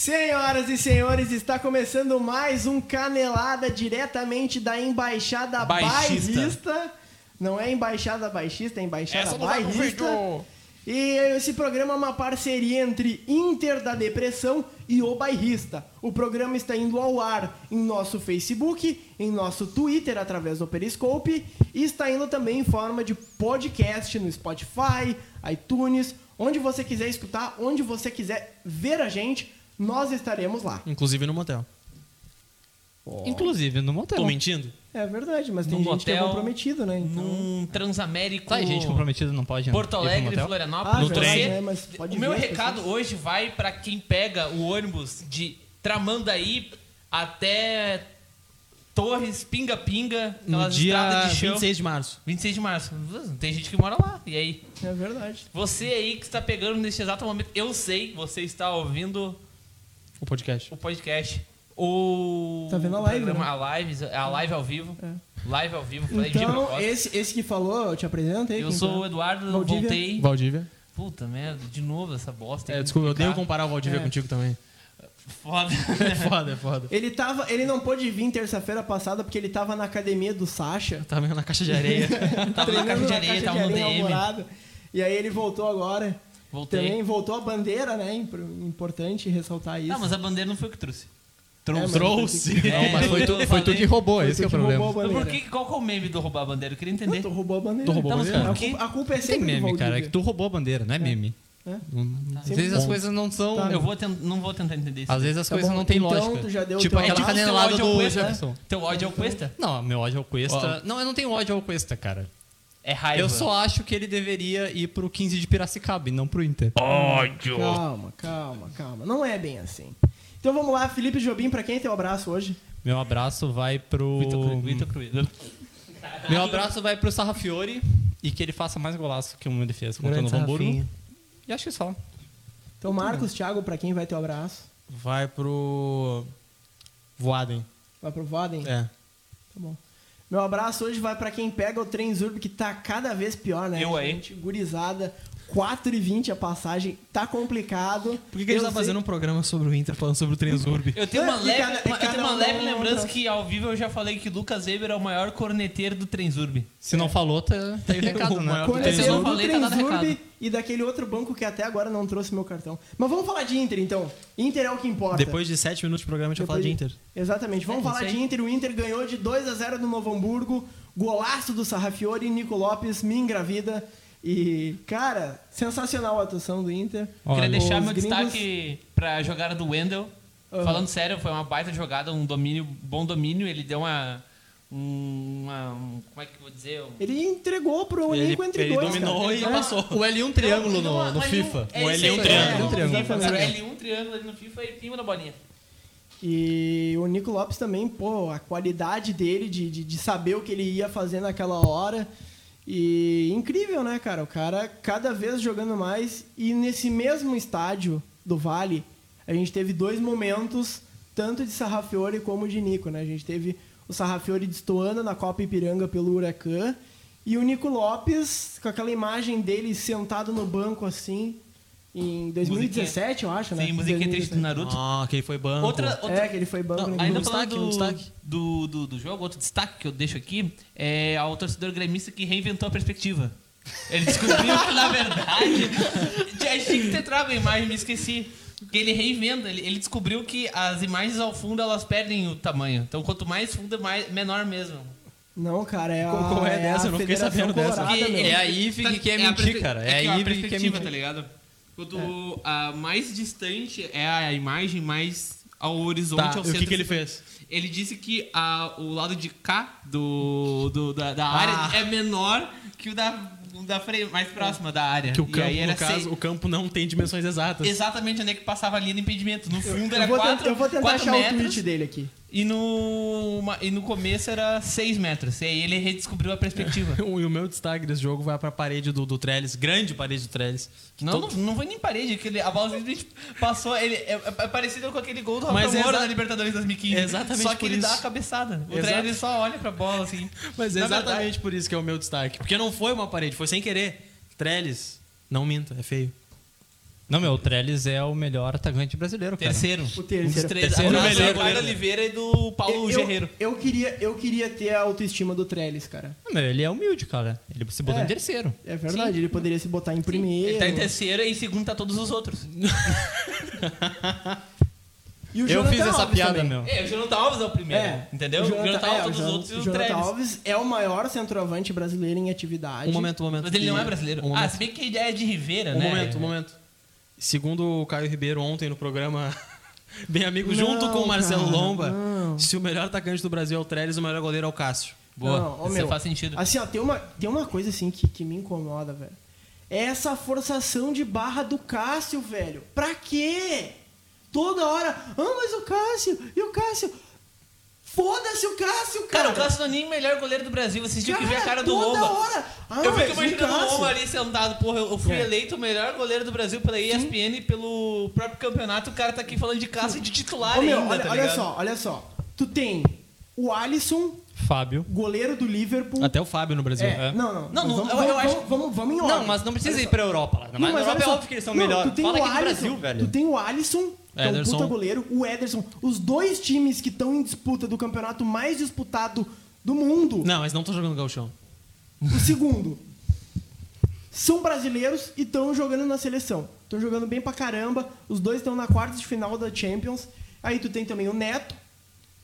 Senhoras e senhores, está começando mais um Canelada diretamente da Embaixada Baixista. Bairrista. Não é Embaixada Baixista, é Embaixada Essa Bairrista. vídeo. E esse programa é uma parceria entre Inter da Depressão e O Bairrista. O programa está indo ao ar em nosso Facebook, em nosso Twitter através do Periscope e está indo também em forma de podcast no Spotify, iTunes, onde você quiser escutar, onde você quiser ver a gente, nós estaremos lá. Inclusive no motel. Inclusive no motel. Tô mentindo? É verdade, mas tem Num gente que é motel, comprometida, né? Então... Num Transamérico. Tá, gente comprometida não pode Porto ir pro Alegre, motel? Florianópolis. Ah, No trem. né? Mas pode o meu recado pessoas. hoje vai pra quem pega o ônibus de Tramandaí até Torres, Pinga Pinga, No dia estradas de chão. 26 de março. 26 de março. Tem gente que mora lá. E aí? É verdade. Você aí que está pegando neste exato momento, eu sei, você está ouvindo O podcast. o podcast. O Tá vendo a live, programa, né? A live, a live ao vivo. É. Live ao vivo, falei Então, esse, esse que falou, eu te apresento aí. Eu sou tá? o Eduardo, Valdívia. voltei. Valdívia. Puta merda, de novo essa bosta. É, desculpa, eu odeio comparar o Valdívia É. contigo também. Foda. É foda, é foda. Ele, tava, ele não pôde vir terça-feira passada porque ele tava na academia do Sasha. Tava na caixa de areia. tava na caixa de areia, tava no DM. Alvorada. E aí ele voltou agora. Voltei. Também voltou a bandeira, né? Impor- Importante ressaltar isso. Não, mas a bandeira não foi o que trouxe. É, mas Trouxe. Não, mas foi tu, foi tu que roubou, foi esse que é o problema. a Mas por que, qual que é o meme do roubar a bandeira? Eu queria entender. Não, tu roubou a bandeira. Tu roubou a Tá, mas bandeira? A por culpa, a culpa é Tem sempre do meme, cara, é que tu roubou a bandeira, não é meme. É. Não- Às Sempre vezes as bom. coisas não são. Tá. Eu vou tent- não vou tentar entender isso. Às vezes as Tá coisas bom, não têm então lógica. tu já deu o tipo teu aquela canelada Teu ódio ao do Cuesta? Jefferson. Teu ódio ao Cuesta? Não, meu ódio ao Cuesta. Ó. Não, eu não tenho ódio ao Cuesta, cara. É raiva. Eu só acho que ele deveria ir pro 15 de Piracicaba e não pro Inter. Calma, calma, calma. Não é bem assim. Então vamos lá, Felipe Jobim, pra quem tem o abraço hoje? Meu abraço vai pro. Vitor Cru- Vitor Cruiz. Meu abraço vai pro Sarrafiore e que ele faça mais golaço que o meu defesa contra o Grande Novo Hamburgo. E acho que só. Então, Marcos, Thiago, pra quem vai ter o abraço? Vai pro. Voadem. Vai pro Voden? É. Tá bom. Meu abraço hoje vai pra quem pega o trem Zurb, que tá cada vez pior, né? Eu aí. gente? Gurizada, 4,20 a passagem, tá complicado. Por que, que a gente tá sei- fazendo um programa sobre o Inter falando sobre o Transurb? Eu tenho É, uma leve, cada- uma- eu cada tenho uma um leve lembrança que ao vivo eu já falei que Lucas Weber é o maior corneteiro do Trenzurb. Se não falou, tá, tá aí o recado, O né? eu eu não do falei, tá dado Trenzurb recado. E daquele outro banco que até agora não trouxe meu cartão. Mas vamos falar de Inter, então. Inter é o que importa. Depois de 7 minutos de programa, a gente vai falar de Inter. Exatamente. Vamos É, falar de. Inter. O Inter ganhou de 2 a 0 no Novo Hamburgo. Golaço do Sarrafiori, Nico Lopes me engravida. E, cara, sensacional a atuação do Inter. Queria deixar os meu gringos- destaque pra jogada do Wendel. Aham. Falando sério, foi uma baita jogada, um domínio, bom domínio. Ele deu uma. Um- uma um- como é que eu vou dizer? Um- Ele entregou pro Ele- elenco entre ele dois. dominou cara. e É. passou. O L1 triângulo Não, no, no L1 FIFA. é O isso L1 aí, triângulo. é, triângulo. FIFA, Exatamente. L1 triângulo ali no FIFA e pima na bolinha. E o Nico Lopes também, pô, a qualidade dele de, de, de saber o que ele ia fazer naquela hora. E incrível, né, cara? O cara cada vez jogando mais. E nesse mesmo estádio do Vale, a gente teve dois momentos, tanto de Sarrafiore como de Nico, né? A gente teve o Sarrafiore destoando na Copa Ipiranga pelo Huracan. E o Nico Lopes, com aquela imagem dele sentado no banco assim, em 2017, eu acho, né? Sim, musiquinha triste do 2017. Naruto. Ah, que ele foi banco. Outra, outra, É, que ele foi banco. Não, né? ainda Um falando destaque, um do, destaque. Do, do, do jogo, outro destaque que eu deixo aqui é ao torcedor gremista que reinventou a perspectiva. Ele descobriu que, na verdade, a gente tinha que ter trago a imagem, me esqueci. Que ele reinventa, ele, ele descobriu que as imagens ao fundo elas perdem o tamanho. Então, quanto mais fundo, mais, menor mesmo. Não, cara, é a, Qual- é a dessa? Eu não fiquei sabendo dessa. É aí que quer a mentir, perspe- cara. É que aí que quer perspectiva, mentir. tá ligado? Quando a mais distante é a imagem mais ao horizonte, Tá, ao e o centro. que, que ele fez? Ele disse que a- o lado de cá do, do- da, da Ah. área é menor que o da, da frente, mais próxima da área. Que o E campo, aí era no caso, seis- o campo não tem dimensões exatas. Exatamente onde é que passava a linha de impedimento. No fundo Eu era vou, 4 tentar, eu vou tentar achar metros o tweet dele aqui. E no, uma- e no começo era 6 metros. E aí ele redescobriu a perspectiva. E o meu destaque desse jogo vai pra parede do, do Trellis, grande parede do Trellis. Não, todo- não, não foi nem parede, aquele, a bola simplesmente passou. Ele, é, é parecido com aquele gol do Rafael é Moura na Libertadores 2015. Exatamente Só que ele dá isso. a cabeçada. O Exato. Trellis só olha pra bola assim. Mas é exatamente verdade- por isso que é o meu destaque. Porque não foi uma parede, foi sem querer. Trellis, não minta, é feio. Não, meu, o Trellis é o melhor atacante brasileiro, cara. Terceiro. O terceiro. Dos três. Terceiro Ao lado melhor do Eduardo Oliveira e do Paulo eu, Guerreiro. eu, queria, eu queria ter a autoestima do Trellis, cara. Não, meu, ele é humilde, cara. Ele se botou É. em terceiro. É verdade, ele poderia se botar em primeiro. Ele tá em terceiro e em segundo tá todos os outros. E o Eu Jonathan fiz essa Alves piada, também. meu. É, o Jonathan Alves é o primeiro. É, entendeu? O O Jonathan, Jonathan é, Alves, o todos os Jon- outros e o o Jonathan Trellis. Alves é o maior centroavante brasileiro em atividade. Um momento, um momento. Mas ele não é brasileiro. Um ah, se bem que ele é de Ribeira, Um né? momento, um momento. Segundo o Caio Ribeiro ontem no programa Bem Amigo, Não, junto com o Marcelo cara, Lomba, não. se o melhor atacante do Brasil é o Trellis, o melhor goleiro é o Cássio. Boa, Não, isso meu, faz sentido. Assim, ó, tem uma, tem uma coisa assim que, que me incomoda, velho. É essa forçação de barra do Cássio, velho. Pra quê? Toda hora. Ah, mas o Cássio, e o Cássio? Foda-se o Cássio, cara. Cara, o Cássio não é nem o melhor goleiro do Brasil. Vocês tinham que ver a cara do toda Lomba. hora. Ah, eu fico o imaginando o Cássio- Lomba ali sentado. Porra, eu eu fui É. eleito o melhor goleiro do Brasil pela ESPN e pelo próprio campeonato. O cara tá aqui falando de Cássio de titular Ô, meu, ainda, olha, tá olha ligado? só, olha só. Tu tem o Alisson, Fábio. goleiro do Liverpool. Até o Fábio no Brasil. É, não, não. Não, mas não, vamos, eu- vamos, eu acho- vamos, vamos, vamos Europa olha é que é um Ederson. puta goleiro, o Ederson. Os dois times que estão em disputa do campeonato mais disputado do mundo. Não, mas não tô jogando gauchão. O segundo. São brasileiros e estão jogando na seleção. Estão jogando bem pra caramba. Os dois estão na quarta de final da Champions. Aí tu tem também o Neto,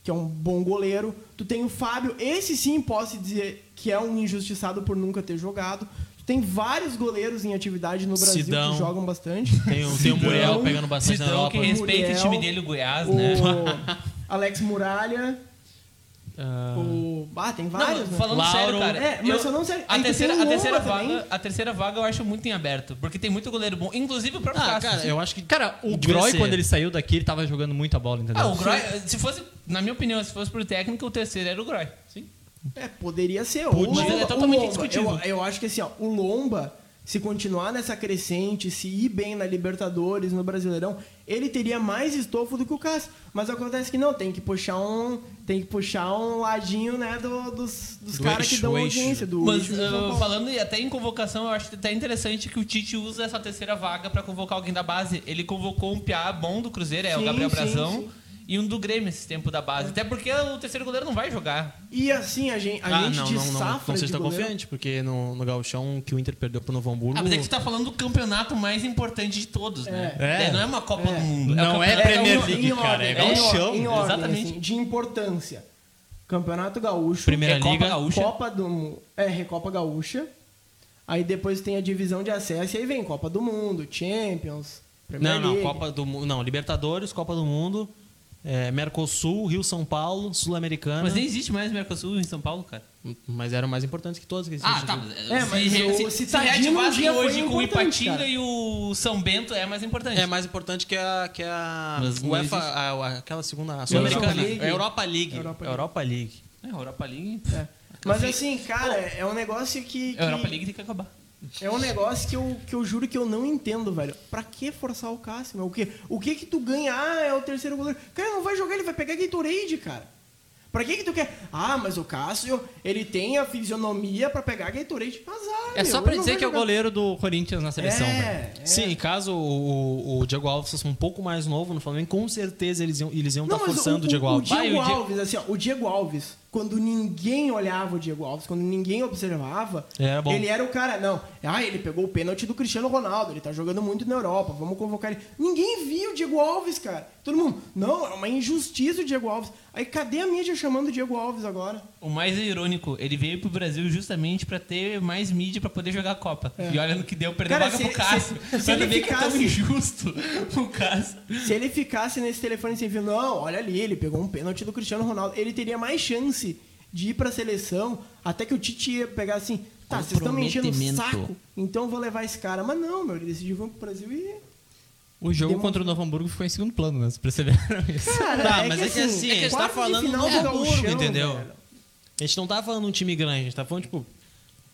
que é um bom goleiro. Tu tem o Fábio, esse sim posso dizer que é um injustiçado por nunca ter jogado. Tem vários goleiros em atividade no Brasil Sidão. que jogam bastante. Tem o, tem o Muriel pegando bastante na Cidão Europa. que respeita Muriel, o time dele, o Goiás, o né? Alex Muralha. Ah, O... Ah, tem vários, Não, né? falando Lauro. sério, cara. É, mas falando sério, A aí tu terceira, tem o a, terceira também. vaga, a terceira vaga eu acho muito em aberto. Porque tem muito goleiro bom. Inclusive o próprio Ah, Cássio. cara, eu acho que. Cara, o Groy, quando ele saiu daqui, ele tava jogando muita bola, entendeu? Ah, o Groy, se fosse, na minha opinião, se fosse pro técnico, o terceiro era o Groy. Sim. É, poderia ser. Podia. O Mas Lomba- é totalmente o Lomba, discutível. Eu, eu acho que assim, ó, o Lomba, se continuar nessa crescente, se ir bem na Libertadores, no Brasileirão, ele teria mais estofo do que o Cássio. Mas acontece que não, tem que puxar um. Tem que puxar um ladinho, né, do- dos, dos Do caras que dão o audiência, do Mas uh, falando e até em convocação, eu acho até interessante que o Tite usa essa terceira vaga pra convocar alguém da base. Ele convocou um piá bom do Cruzeiro, é o Sim, Gabriel sim, Brazão, sim. E um do Grêmio esse tempo da base. Até porque o terceiro goleiro não vai jogar. E assim, a gente, a ah, gente não, de não, não. safra Não sei se tá goleiro- confiante, porque no, no gauchão que o Inter perdeu pro Novo Hamburgo. Ah, mas é que tu tá falando do campeonato mais importante de todos, né? É. É, Não é uma Copa É. do Mundo. Não é campeonato- Premier em League, ordem, cara, é em gauchão. ordem, Em ordem, Exatamente. assim, de importância. Campeonato Gaúcho. Primeira É Copa Liga. Gaúcha. Copa do É, Recopa Gaúcha. Aí depois tem a divisão de acesso e aí vem Copa do Mundo, Champions, Premier Não, não, League. Copa do Mundo. Não, Libertadores, Copa do Mundo, é, Mercosul, Rio São Paulo, Sul-Americana. Mas nem existe mais Mercosul em São Paulo, cara. Mas eram mais importantes que todos que Ah, existem. tá. É, mas se, o se, se reativassem hoje com o Ipatinga cara. e o São Bento é mais importante. É mais importante que a, que a Mas UEFA, a- a- aquela segunda, a Europa Sul-Americana. League. A Europa League. Europa Europa League. League. É, a Europa League. É. Mas assim, cara, é um negócio que. que A Europa League tem que acabar. É um negócio que eu, que eu juro que eu não entendo, velho. Pra que forçar o Cássio? meu? O que, o que que tu ganha? Ah, é o terceiro goleiro. Cara, não vai jogar, ele vai pegar Gatorade, cara. Pra que que tu quer? Ah, mas o Cássio, ele tem a fisionomia pra pegar Gatorade. Azar, É meu, só pra ele não dizer vai que é o jogar. goleiro do Corinthians na seleção, velho. É, é. Sim, e caso o, o- Diego Alves fosse um pouco mais novo no Flamengo, com certeza eles iam eles iam Não, estar mas forçando o, Diego Alves. O Diego Vai, o Diego- Alves, assim, ó, o Diego Alves, quando ninguém olhava o Diego Alves, quando ninguém observava, bom. ele era o cara, não, ah, ele pegou o pênalti do Cristiano Ronaldo, ele tá jogando muito na Europa, vamos convocar ele. Ninguém viu o Diego Alves, cara. Todo mundo, não, é uma injustiça o Diego Alves. Aí cadê a mídia chamando o Diego Alves agora? O mais irônico, ele veio pro Brasil justamente pra ter mais mídia pra poder jogar a Copa. E olha no que deu, perder É. Cara, vaga se- pro Cássio. se- se Pra ele ver que é tão ficasse- injusto o Cássio. Se ele ficasse nesse telefone sem fio, não, olha ali, ele pegou um pênalti do Cristiano Ronaldo, ele teria mais chance de ir pra seleção, até que o Tite ia pegar assim, tá, vocês estão me enchendo o saco, então eu vou levar esse cara. Mas não, meu, ele decidiu vir pro Brasil e... O jogo Demo- contra o Novo Hamburgo ficou em segundo plano, né? Vocês perceberam isso? Cara, Tá, mas é que assim, a gente tá falando do Novo do Hamburgo, entendeu? velho. A gente não tá falando um time grande, a gente tá falando, tipo,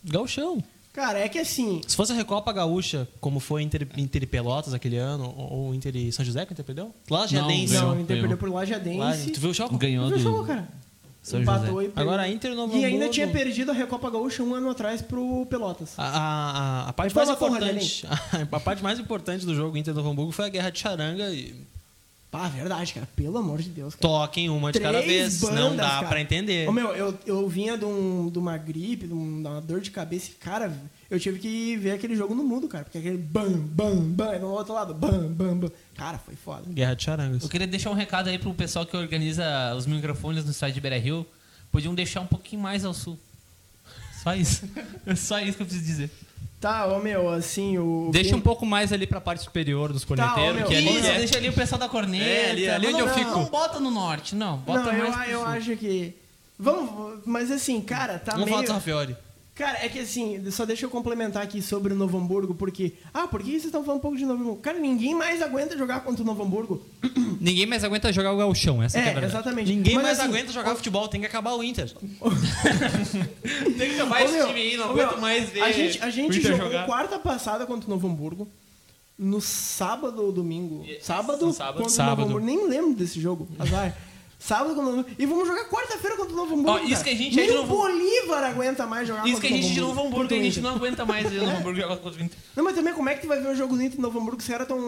gauchão. Cara, é que assim, Se fosse a Recopa Gaúcha, como foi Inter, Inter Pelotas aquele ano, ou Inter e São José que o Inter perdeu? Lajadense. Ganhou, não, o Inter ganhou. perdeu por Lá, Lajadense. tu viu o jogo? Ganhou Viu o do... jogo, cara? São empatou José. e perdeu. Agora a Inter e Novo E ainda tinha perdido a Recopa Gaúcha um ano atrás pro Pelotas. A, a, a- a parte mais porra importante, a, parte mais importante do jogo Inter Novo Hamburgo foi a guerra de charanga e Pá, verdade, cara. Pelo amor de Deus, cara. toquem uma de cada Três vez, não bandas, dá cara. pra entender. Ô, meu, eu, eu vinha de, um, de uma gripe, de, um- de uma dor de cabeça e, cara, eu tive que ver aquele jogo no mudo, cara. Porque aquele bam, bam, bam, e no outro lado, bam, bam, bam. Cara, foi foda. Guerra de charangas. Eu queria deixar um recado aí pro pessoal que organiza os microfones no estádio de Beira Rio. Podiam deixar um pouquinho mais ao sul. Só isso. É só isso que eu preciso dizer. Tá, ô, meu, assim, o... Deixa um pouco mais ali pra parte superior dos corneteiros, meu, que ali Isso, é... deixa ali o pessoal da corneta. É, ali- ali Mas onde não, eu fico. Não bota no norte, não. Bota Não, eu, mais pro eu sul. acho que... Vamos, mas assim, cara, tá Vamos meio... falar do Rafiori. Cara, é que assim, só deixa eu complementar aqui sobre o Novo Hamburgo, porque... Ah, por que vocês estão falando um pouco de Novo Hamburgo? Cara, ninguém mais aguenta jogar contra o Novo Hamburgo. Ninguém mais aguenta jogar o gauchão, essa que é a É, verdade. exatamente. Ninguém Mas, mais assim, aguenta jogar futebol, tem que acabar o Inter. Tem que acabar esse meu, time aí, não aguento meu, mais ver. A gente, a gente o Inter jogou jogar. quarta passada contra o Novo Hamburgo. No sábado ou domingo? Yes, Sábado, no sábado. contra Sábado. o Novo Hamburgo. Nem lembro desse jogo. Azar. Sábado contra o Novo Hamburgo. E vamos jogar quarta-feira contra o Novo Hamburgo. Ó, isso que a gente Nem é de o Novo- Bolívar aguenta mais jogar Isso contra que a o gente de Novo Hamburgo, a o gente não aguenta mais ver o Novo Hamburgo jogar contra o Inter. Não, mas também como é que tu vai ver o jogo do Inter e Novo Hamburgo? Os caras tão.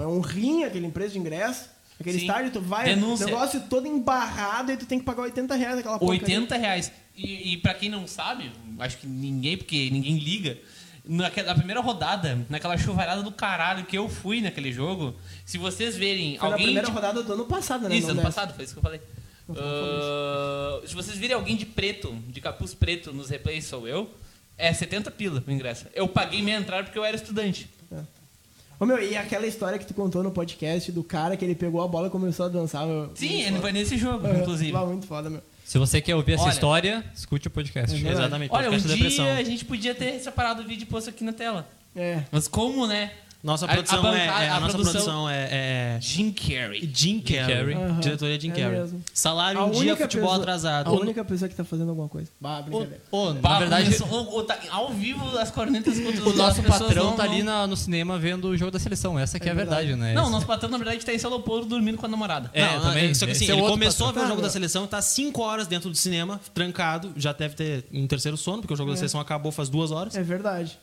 É um rim, aquele empresa de ingresso. Aquele Sim. estádio, tu vai. Denúncia. negócio todo embarrado e tu tem que pagar 80 reais aquela porra. 80 reais. E, e pra quem não sabe, acho que ninguém, porque ninguém liga, naquela, na primeira rodada, naquela chuvarada do caralho que eu fui naquele jogo, se vocês verem Foi na alguém. primeira de- rodada do ano passado, né? Isso, ano dessa. passado, foi isso que eu falei. Ah, se vocês virem alguém de preto, de capuz preto nos replays, sou eu, é 70 pila o ingresso. Eu paguei minha entrada porque eu era estudante. Ô meu, e aquela história que tu contou no podcast do cara que ele pegou a bola e começou a dançar. Meu, Sim, ele foi nesse jogo, É, inclusive. Lá, muito foda, meu. Se você quer ouvir essa Olha- história, escute o podcast. É. Exatamente. Olha, um podcast dia depressão. a gente podia ter separado o vídeo e posto aqui na tela. É. Mas como, né? Nossa A- a produção, bancada- é, é- a, a nossa produção- produção é, é Jim Carrey. Jim Carrey. Carrey. Aham. Diretoria Jim É Carrey. mesmo. Salário A em dia, futebol pessoa- atrasado. A única pessoa que tá fazendo alguma coisa. Bah, brincadeira. Ô, na Bah, verdade, o- o- tá ao vivo as cornetas contra o nosso patrão não- tá ali na- no cinema vendo o jogo da seleção. Essa que é, É a verdade, verdade. né? Não, Esse- nosso patrão, na verdade, tá em São Leopoldo dormindo com a namorada. É, não, também. Só que assim, é ele começou a ver o patrão. jogo da seleção, tá 5 horas dentro do cinema, trancado, já deve ter um terceiro sono, porque o jogo da seleção acabou faz duas horas. É verdade.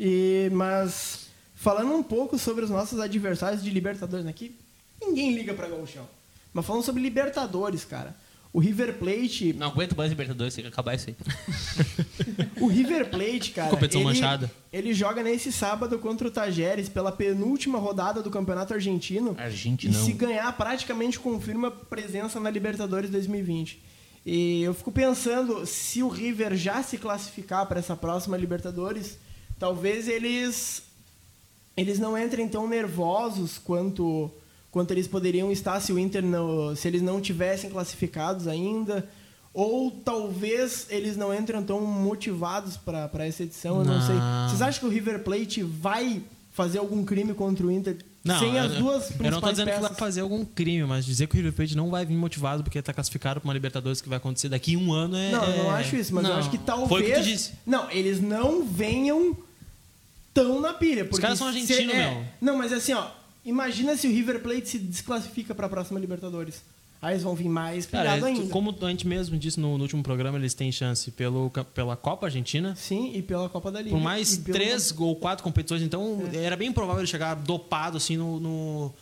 E, mas, falando um pouco sobre os nossos adversários de Libertadores aqui, ninguém liga pra Gauchão. Mas falando sobre Libertadores, cara. O River Plate. Não aguento mais Libertadores, tem que acabar isso aí. O River Plate, cara. Competição ele, manchada. Ele joga nesse sábado contra o Tajeres pela penúltima rodada do Campeonato Argentino. Argentino. E se ganhar, praticamente confirma presença na Libertadores 2020. E eu fico pensando, se o River já se classificar para essa próxima Libertadores, talvez eles eles não entrem tão nervosos quanto quanto eles poderiam estar se o Inter não, se eles não tivessem classificados ainda. Ou talvez eles não entrem tão motivados para essa edição, eu não. Não. sei. Vocês acham que o River Plate vai fazer algum crime contra o Inter sem as eu- duas principais Eu não tô dizendo que peças? vai fazer algum crime, mas dizer que o River Plate não vai vir motivado porque tá classificado pra uma Libertadores que vai acontecer daqui a um ano é. Não, eu não é- acho isso, mas eu Não. acho que talvez. Foi o que tu disse. Não, eles não venham tão na pilha. porque caras são argentinos, é, meu. Não, mas assim, ó. Imagina se o River Plate se desclassifica pra próxima Libertadores. Aí eles vão vir mais pilhado é, ainda. como a gente mesmo disse no, no último programa, eles têm chance pelo, pela Copa Argentina. Sim, e pela Copa da Liga. Por mais pelo- três ou quatro competições, então É. era bem provável ele chegar dopado assim no, no-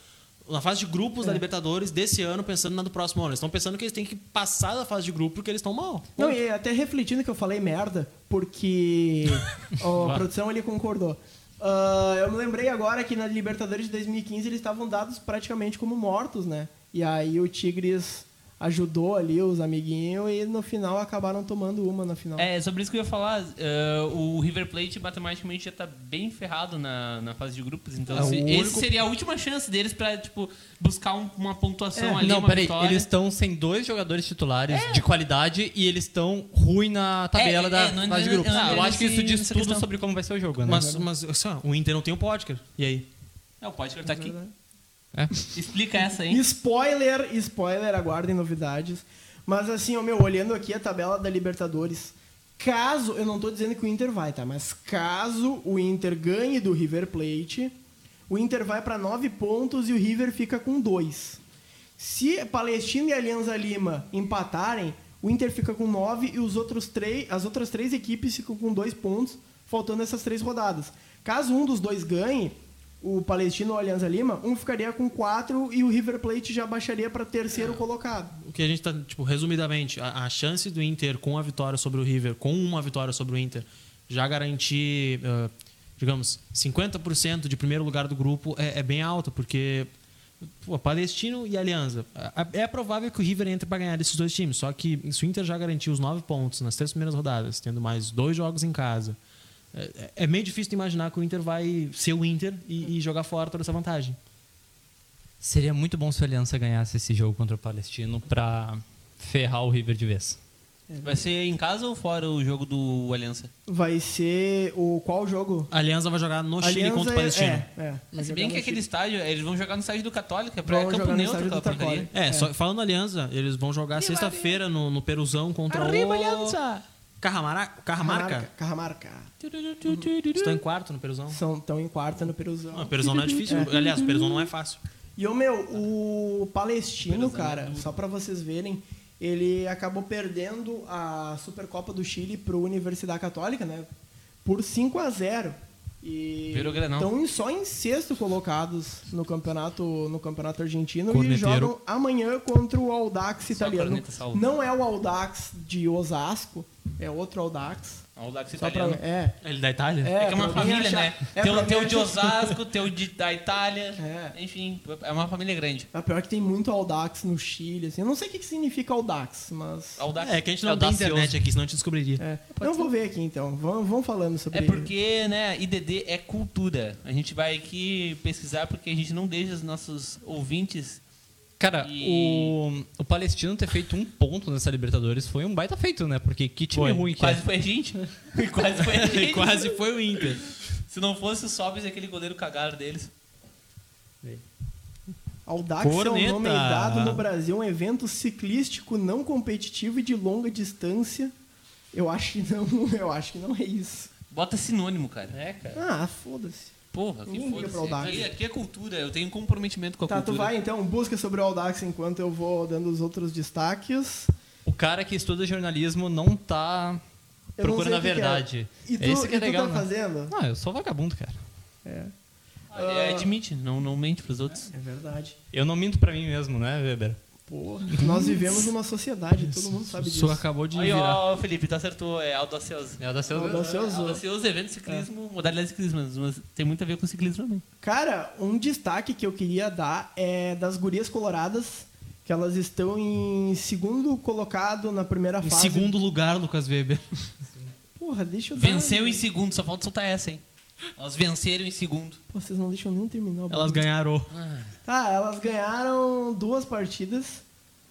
na fase de grupos da É. Libertadores desse ano, pensando na do próximo ano. Eles estão pensando que eles têm que passar da fase de grupo porque eles estão mal. Não, e até refletindo que eu falei merda, porque a produção ali concordou. Ah, eu me lembrei agora que na Libertadores de 2015 eles estavam dados praticamente como mortos, né? E aí o Tigres ajudou ali os amiguinhos e no final acabaram tomando uma na final. É, sobre isso que eu ia falar. eh, o River Plate matematicamente já tá bem ferrado na, na fase de grupos. Então, É, se- esse único- seria a última chance deles pra, tipo, buscar um- uma pontuação É. ali, Não, uma peraí, vitória. eles estão sem dois jogadores titulares de qualidade e eles estão ruim na tabela É, da é, não fase de grupos. eu não eu acho que isso diz tudo questão. sobre como vai ser o jogo, né? Mas, mas assim, ó, o Inter não tem o Potker. E aí? É, o Potker tá aqui. É. Explica essa aí. Spoiler, spoiler, aguardem novidades. Mas assim, ó, meu, olhando aqui a tabela da Libertadores, caso, eu não tô dizendo que o Inter vai, tá? Mas caso o Inter ganhe do River Plate, o Inter vai pra nove pontos e o River fica com dois. Se Palestina e Alianza Lima empatarem, o Inter fica com 9 e os outros três, as outras três equipes ficam com dois pontos, faltando essas três rodadas. Caso um dos dois ganhe, o Palestino ou Alianza Lima, um ficaria com 4 e o River Plate já baixaria para terceiro colocado. O que a gente tá, tipo, resumidamente, a, a chance do Inter com a vitória sobre o River, com uma vitória sobre o Inter, já garantir, ah, digamos, 50% de primeiro lugar do grupo é, é bem alta, porque pô, Palestino e Aliança. a- É provável que o River entre para ganhar desses dois times, só que se o Inter já garantiu os nove pontos nas três primeiras rodadas, tendo mais dois jogos em casa, é, é meio difícil de imaginar que o Inter vai ser o Inter e, e jogar fora toda essa vantagem. Seria muito bom se a Aliança ganhasse esse jogo contra o Palestino pra ferrar o River de vez. Vai ser em casa ou fora o jogo do Aliança? Vai ser o qual jogo? A Aliança vai jogar no Chile Alianza contra o é- Palestino. É, é, Se jogar bem que aquele Chile. estádio, eles vão jogar no estádio do Católica, é pra Vão campo neutro aquela porcaria. Católica. É, só falando Aliança, eles vão jogar sexta-feira no, no Peruzão contra o... Carramara... Carramarca? Carramarca. Estão em quarto no Peruzão. São tão em quarta no Peruzão. Não, o Peruzão não é difícil. Aliás, o Peruzão não é fácil. E o meu, o Palestino, cara, só pra vocês verem, ele acabou perdendo a Supercopa do Chile pro Universidade Católica, né? Por 5 a 0 E estão só em sexto colocados no campeonato, no campeonato argentino e Corneteiro. jogam amanhã contra o Audax Só a italiano. corneta. Não é o Audax de Osasco, é outro Audax. O Audax Só pra, italiano. é, Ele da Itália? É que é uma família, achar- né? é, tem, tem o de Osasco, tem o de, da Itália. É. Enfim, é uma família grande. É pior que tem muito Audax no Chile, assim. Eu não sei o que que significa Audax, mas... Audax É, que a gente não tem internet aqui, senão a gente descobriria. É. Não vou ver aqui então. Vamos, vamos falando sobre É porque, né, IDD é cultura. A gente vai aqui pesquisar porque a gente não deixa os nossos ouvintes. Cara, E- o, o Palestino ter feito um ponto nessa Libertadores foi um baita feito, né? Porque que time Foi. ruim que Quase é. foi a gente. Quase foi a E gente. quase foi o Inter. Se não fosse o Sobis e aquele goleiro cagado deles. Audax é Corneta. um nome dado no Brasil, um evento ciclístico não competitivo e de longa distância. Eu acho que não, eu acho que não é isso. Bota sinônimo, cara. É, cara. Ah, foda-se. Porra, que Ninguém liga foda-se. pra Audax. Aqui, aqui é cultura. Eu tenho um comprometimento com a Tá, tu cultura. vai então, busca sobre o Audax enquanto eu vou dando os outros destaques. O cara que estuda jornalismo não tá Eu não procurando sei a o que que é. verdade. E tu, Esse que é e tu legal, tá né? fazendo? Ah, eu sou vagabundo, cara. É, Ah, ele admite, não, não mente pros outros. é verdade. Eu não minto pra mim mesmo, né, Weber? Porra, nós vivemos numa sociedade, todo mundo sabe O disso. Su acabou de Aí, virar. ó, Felipe, tu acertou. É audacioso. É o da seu... Audacioso. Audacioso, evento de ciclismo, modalidade de ciclismo. Mas tem muito a ver com ciclismo também. Cara, um destaque que eu queria dar é das gurias coloradas, que elas estão em segundo colocado na primeira Em fase. segundo lugar, Lucas Weber. Porra, deixa eu dar... Venceu em segundo, só falta soltar essa, hein? Elas venceram em segundo. Pô, vocês não deixam nem terminar. o Elas ganharam. Tá, elas ganharam duas partidas.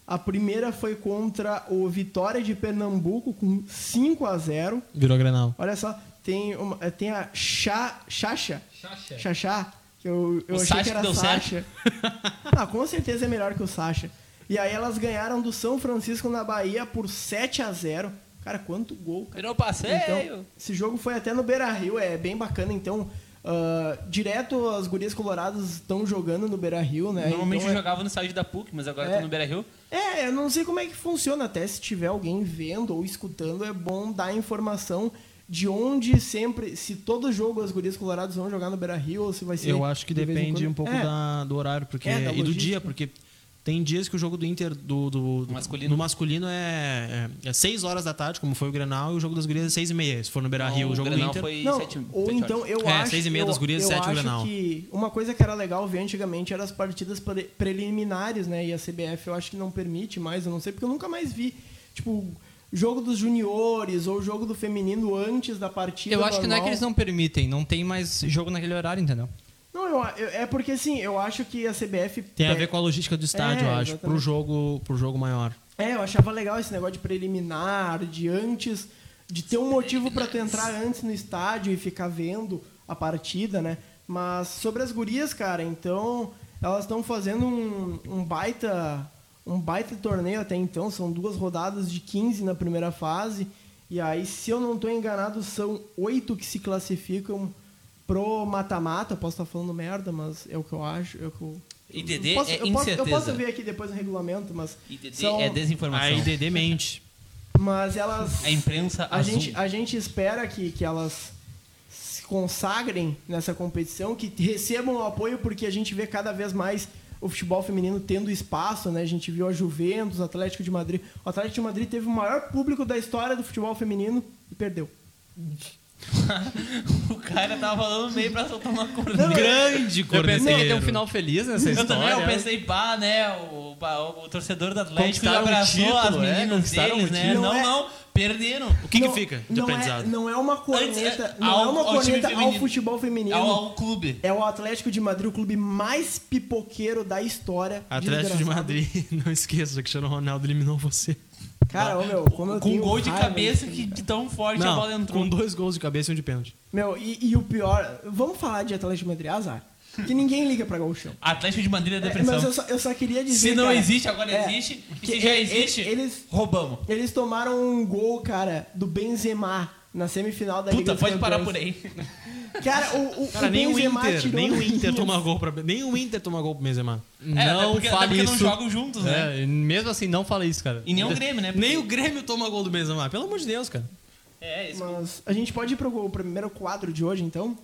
A primeira foi contra o Vitória de Pernambuco com 5 a 0 Virou Grenal. Olha só, tem, uma, eh, tem a Xa- Xaxa. Xaxá. Que eu, eu O achei Sacha que era que deu Sacha. ah, com certeza é melhor que o Sacha. E aí elas ganharam do São Francisco na Bahia por 7 a 0 Cara, quanto gol, cara. Virou passeio. Então, esse jogo foi até no Beira Rio, é bem bacana. Então, ah, direto as gurias coloradas estão jogando no Beira Rio, né? Normalmente então, eu é- jogava no estádio da PUC, mas agora É. tô no Beira Rio. É, eu não sei como é que funciona. Até se tiver alguém vendo ou escutando, é bom dar informação de onde sempre, se todo jogo as gurias coloradas vão jogar no Beira Rio ou se vai ser. Eu acho que de depende um pouco É, da, do horário porque, É, da e do dia, porque tem dias que o jogo do Inter do, do, do- Masculino. no masculino é, é, é 6 horas da tarde, como foi o Grenal, e o jogo das gurias é 6 e meia. Se for no Beira Rio, Não, o jogo do Grenal Inter. foi Não, sete- ou sete então horas. eu É, acho. seis e meia eu, das gurias, eu sete o acho Grenal. que uma coisa que era legal ver antigamente eram as partidas pre- preliminares, né? E a CBF eu acho que não permite mais, eu não sei, porque eu nunca mais vi. Tipo, jogo dos juniores ou jogo do feminino antes da partida. Eu acho que não é que normal. eles não permitem, não tem mais jogo naquele horário, entendeu? Não, eu, é porque assim, eu acho que a CBF. Tem a ver com a logística do estádio, É, eu acho, pro jogo, pro jogo maior. É, eu achava legal esse negócio de preliminar, de antes, de ter um motivo pra tu entrar antes no estádio e ficar vendo a partida, né? Mas sobre as gurias, cara, então elas estão fazendo um, um baita um baita torneio até então, são duas rodadas de 15 na primeira fase. E aí, se eu não estou enganado, são oito que se classificam pro mata-mata. Posso estar falando merda, mas é o que eu acho, é o que eu IDD posso, é eu, posso, eu posso ver aqui depois no regulamento, mas. IDD são- é A desinformação. IDD mente. Mas elas. A imprensa A azul. gente, a gente espera que, que elas se consagrem nessa competição, que recebam o apoio, porque a gente vê cada vez mais o futebol feminino tendo espaço, né? A gente viu a Juventus, o Atlético de Madrid. O Atlético de Madrid teve o maior público da história do futebol feminino e perdeu. O cara tava falando meio pra soltar uma corneta. Grande Eu pensei que ia ter um final feliz nessa Eu história. também, eu pensei, pá, né, o, o, o torcedor do Atlético abraçou título, as é, meninas conquistaram deles, né? Não, Não é- não, perderam. O que, que Não- fica de não aprendizado? É, não é uma corneta, Antes, não ao- é uma ao corneta ao feminino. futebol feminino. Ao, ao clube. É o Atlético de Madrid, o clube mais pipoqueiro da história. Atlético de Desgraçado. Madrid, não esqueça, o Cristiano Ronaldo eliminou você. Cara, ô, meu, como eu Com tenho gol de raiva cabeça que de tão forte a bola entrou. com dois gols de cabeça e um de pênalti. Meu, e, e o pior, vamos falar de Atlético de Madrid, azar. Que ninguém liga pra Gauchão. Atlético de Madrid é É, depressão. mas eu só, eu só queria dizer. Se não cara, existe, agora é, existe. E que se já e- existe, Eles, roubamos. eles tomaram um gol, cara, do Benzema na semifinal da Liga Puta, dos pode parar Campeões. por aí. Cara, o, o, Cara, o nem o Benzema Inter, tirou nem o Inter toma gol pra. Nem o Inter toma gol pro Benzema. É, até Não porque, até fale porque isso. não jogam juntos, né? É, mesmo assim, não fala isso, cara. E nem o Grêmio, né? Nem o Grêmio toma gol do Benzema. Pelo amor de Deus, cara. É, isso. Mas a gente pode ir pro primeiro quadro de hoje, então?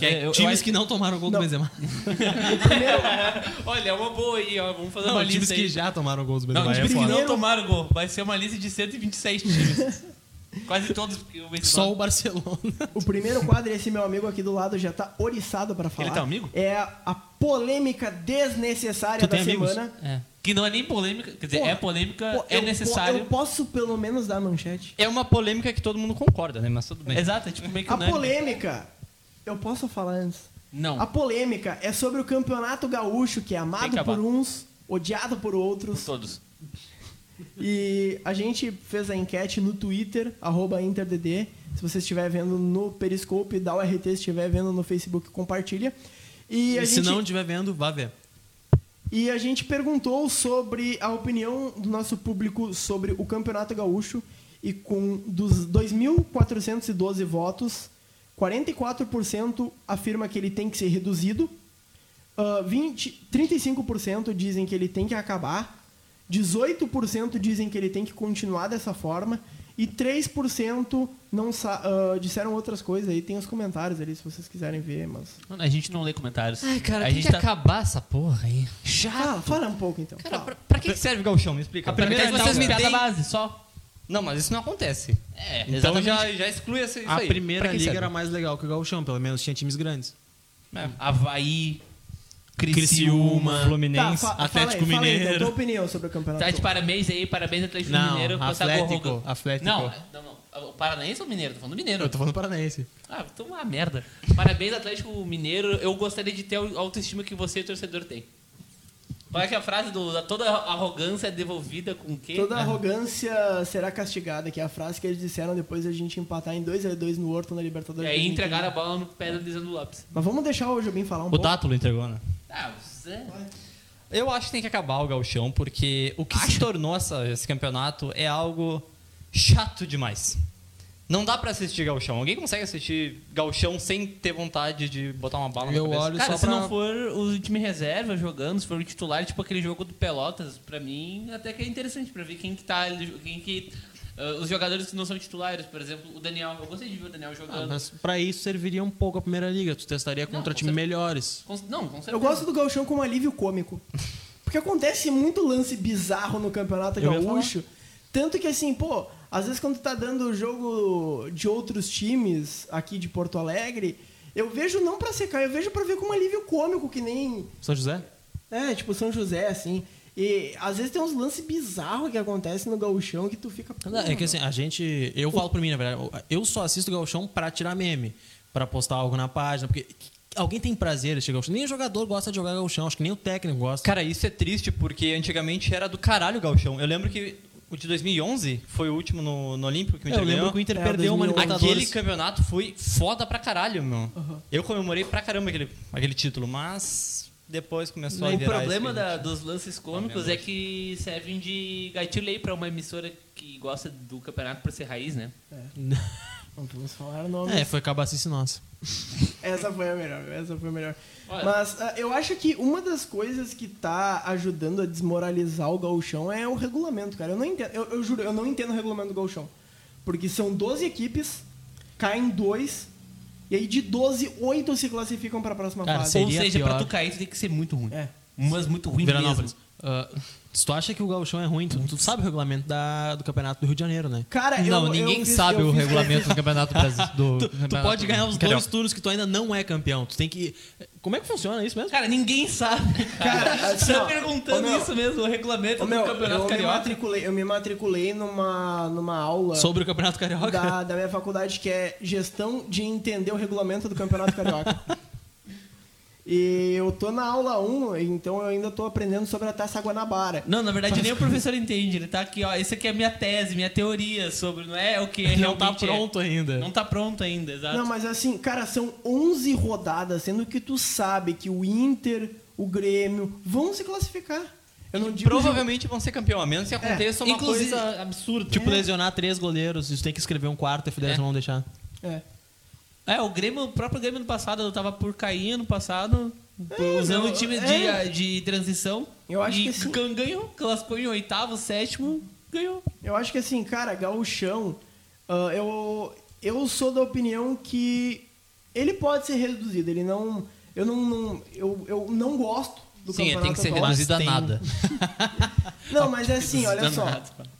É, eu- eu times acho- que não tomaram gol Não. do Benzema. Olha, é uma boa aí, ó. Vamos fazer Não, uma times lista que aí. já tomaram gols do Não, Benzema. é times que foda. não tomaram gol. Vai ser uma lista de 126 times. Quase todos. porque o Benzema- Só o Barcelona. O primeiro quadro, esse meu amigo aqui do lado já tá oriçado pra falar. Ele tá amigo? É a polêmica desnecessária Tu da semana. É. Que não é nem polêmica. Quer dizer, Porra, é polêmica, Pô, é eu- necessário. Eu posso pelo menos dar manchete. É uma polêmica que todo mundo concorda, né? Mas tudo bem. Exato, é tipo meio que A polêmica, eu posso falar antes. Não. A polêmica é sobre o campeonato gaúcho, que é amado que por uns, odiado por outros. Todos. E a gente fez a enquete no Twitter, arroba InterDD. Se você estiver vendo no Periscope, dá o RT. Se estiver vendo no Facebook, compartilha. E, E se gente, não estiver vendo, vá ver. e a gente perguntou sobre a opinião do nosso público sobre o Campeonato Gaúcho. E com dos 2.412 votos, 44% afirma que ele tem que ser reduzido. ah, 20, 35% dizem que ele tem que acabar. 18% dizem que ele tem que continuar dessa forma. E 3% não ah, disseram outras coisas aí. Tem os comentários ali se vocês quiserem ver, mas. A gente não lê comentários. Ai, cara, a tem gente que tá... acabar essa porra aí. Fala, fala um pouco então. Cara, pra, pra que serve o gauchão? Me explica. A primeira Pra que vocês me deem- base, só. Não, mas isso não acontece. É, Então exatamente. já, já exclui essa, isso A aí. primeira Pra que liga serve? era mais legal que o Gauchão, pelo menos tinha times grandes. É. Havaí, Criciúma. Fluminense. Tá, fa- Atlético fala aí, fala aí, Mineiro. então, tua opinião sobre o campeonato. Tá de parabéns aí, parabéns Atlético Não, Mineiro. Atlético. Atlético. Não, não, não. O Paranaense ou o Mineiro? Tô falando do Mineiro. Eu tô falando paranaense. Ah, então uma merda. Parabéns, Atlético Mineiro. Eu gostaria de ter a autoestima que você, torcedor, tem. Qual é que é a frase do toda arrogância é devolvida com o quê? Toda Ah, arrogância será castigada, que é a frase que eles disseram depois da gente empatar em 2x2 no Horto na E Libertadores. aí 2015. entregaram a bola no pé do Lisandro Lopes. Mas vamos deixar o Jobim falar um O pouco. Dátulo entregou, né? Ah, Zé. Eu acho que tem que acabar o gauchão, porque o que se tornou essa- esse campeonato é algo chato demais. Não dá pra assistir gauchão. Alguém consegue assistir gauchão sem ter vontade de botar uma bala na Eu cabeça? olho Cara, só se pra... não for o time reserva jogando, se for o titular, tipo aquele jogo do Pelotas, pra mim até que é interessante pra ver quem que tá ali, quem que ah, os jogadores que não são titulares, por exemplo, o Daniel. Eu gostei de ver o Daniel Ah, jogando. mas pra isso serviria um pouco a primeira liga. Tu testaria Não, contra com times melhores. Com- não, com certeza. Eu gosto do Gauchão como alívio cômico. Porque acontece muito lance bizarro no Campeonato Eu Gaúcho. Tanto que assim, pô, às vezes quando tá dando o jogo de outros times aqui de Porto Alegre, eu vejo não pra secar, eu vejo pra ver como alívio cômico, que nem. São José? É, tipo São José, assim. E às vezes tem uns lances bizarros que acontecem no gauchão que tu fica... Não, É que assim, a gente. Eu falo por mim, na verdade. Eu só assisto o Gauchão pra tirar meme. Pra postar algo na página. Porque alguém tem prazer de chegar Gauchão. Nem o jogador gosta de jogar Gauchão. Acho que nem o técnico gosta. Cara, isso é triste porque antigamente era do caralho o gauchão. Eu lembro que o de 2011 foi o último no, no Olímpico que o É, Inter eu lembro ganhou. que o Inter É, perdeu uma 2011. Libertadores. Aquele campeonato foi foda pra caralho, meu. Eu comemorei pra caramba aquele, aquele título, mas depois começou a O virar problema isso que a da- dos lances cômicos é que servem de gatilho pra uma emissora que gosta do campeonato por ser raiz, né? Não vamos falar nomes. É, foi cabacice nossa. Essa foi a melhor, essa foi a melhor. Mas ah, eu acho que uma das coisas que tá ajudando a desmoralizar o gauchão é o regulamento, cara. Eu não entendo, eu, eu juro, eu não entendo o regulamento do gauchão. Porque são 12 equipes, caem dois, e aí de 12, 8 se classificam pra próxima Cara, fase. Ou Seria seja, pra pior. tu cair, tu tem que ser muito ruim. É. Mas muito ruim mesmo. Veranópolis. Se tu acha que o gauchão é ruim, tu, tu sabe o regulamento da- do campeonato do Rio de Janeiro, né? Cara, eu, Não, eu ninguém fiz- sabe eu o fiz- regulamento do Campeonato Brasil. Do Tu, tu campeonato pode ganhar os Carioca. dois turnos que tu ainda não é campeão. Tu tem que. Como é que funciona isso mesmo? Cara, ninguém sabe. Cara, assim, Você tá ó, perguntando ô, meu, isso mesmo, o regulamento Ô, meu, do Campeonato eu, me Carioca. matriculei, eu me matriculei numa, numa aula Sobre o Campeonato Carioca? da, da minha faculdade que é gestão de entender o regulamento do Campeonato Carioca. E eu tô na aula 1, então eu ainda tô aprendendo sobre a Taça Guanabara. Não, na verdade nem o professor entende. Ele tá aqui, ó. Esse aqui é a minha tese, minha teoria sobre. Não é o que Não realmente tá é. pronto ainda. Não tá pronto ainda, exato. Não, mas assim, cara, são 11 rodadas, sendo que tu sabe que o Inter, o Grêmio vão se classificar. Eu não digo Provavelmente vão ser campeão, a menos que aconteça uma Inclusive- coisa absurda. Tipo, lesionar três goleiros, isso tem que escrever um quarto, a federação não deixar. É. É, o Grêmio, o próprio Grêmio no passado, eu tava por cair no passado, usando não, o time é. de, de transição. Eu acho e que assim- gan- ganhou, classificou em oitavo, sétimo, ganhou. Eu acho que assim, cara, gauchão, ah, eu, eu sou da opinião que ele pode ser reduzido. Ele não. Eu não. não- eu, eu não gosto do Sim, campeonato tem que ser atual. reduzido a nada. Não, mas é assim, olha só.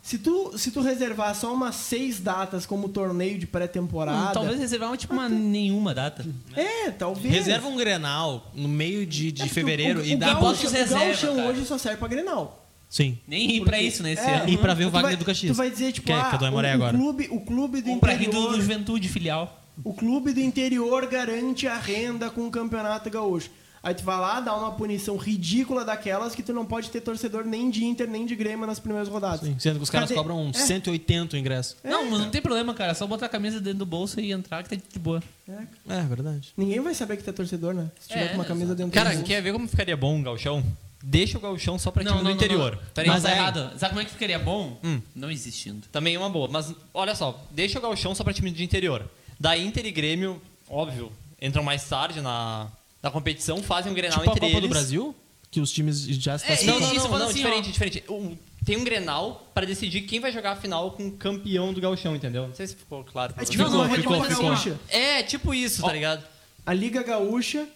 Se tu, se tu reservar só umas seis datas como torneio de pré-temporada. Hum, Talvez reservar uma, tipo uma nenhuma data. É, talvez. Reserva um Grenal no meio de, de É, fevereiro o, e o dá gauchão, poucos o reserva, gauchão cara. hoje só serve pra Grenal. Sim. Nem ir pra isso nesse É, ano. E pra ver o Wagner vai- do Caxias. Tu vai dizer, tipo, Que é- ah, que é Aimoré o, agora. o clube, o clube pra do, interior... do Juventude filial. O clube do interior garante a renda com o campeonato gaúcho. Aí tu vai lá, dá uma punição ridícula daquelas que tu não pode ter torcedor nem de Inter, nem de Grêmio nas primeiras rodadas. Sim, Sendo que os caras Cadê? cobram É. 180 o ingresso. não, mas não tem problema, cara. É só botar a camisa dentro do bolso e entrar que tá de boa. É. É, verdade. Ninguém vai saber que tu é torcedor, né? Se tiver É, com uma camisa dentro Cara, do bolso. quer ver como ficaria bom um galchão? Deixa o galchão só pra time do interior. Peraí, Mas peraí. é errado. Sabe como é que ficaria bom? Hum. Não existindo. Também é uma boa. Mas olha só, deixa o galchão só pra time de interior. Da Inter e Grêmio, óbvio, entram mais tarde na, na competição, fazem um Grenal Tipo a entre Copa eles. do Brasil, que os times já se É, classificam. Não, não, Isso, não, falando não, assim, diferente, ó. diferente. Um- tem um Grenal pra decidir quem vai jogar a final com o campeão do galchão, entendeu? Não sei se ficou claro. pra É tipo Ficou, uma ficou, ficou. Gaúcha. É, tipo isso, tá ligado? A Liga Gaúcha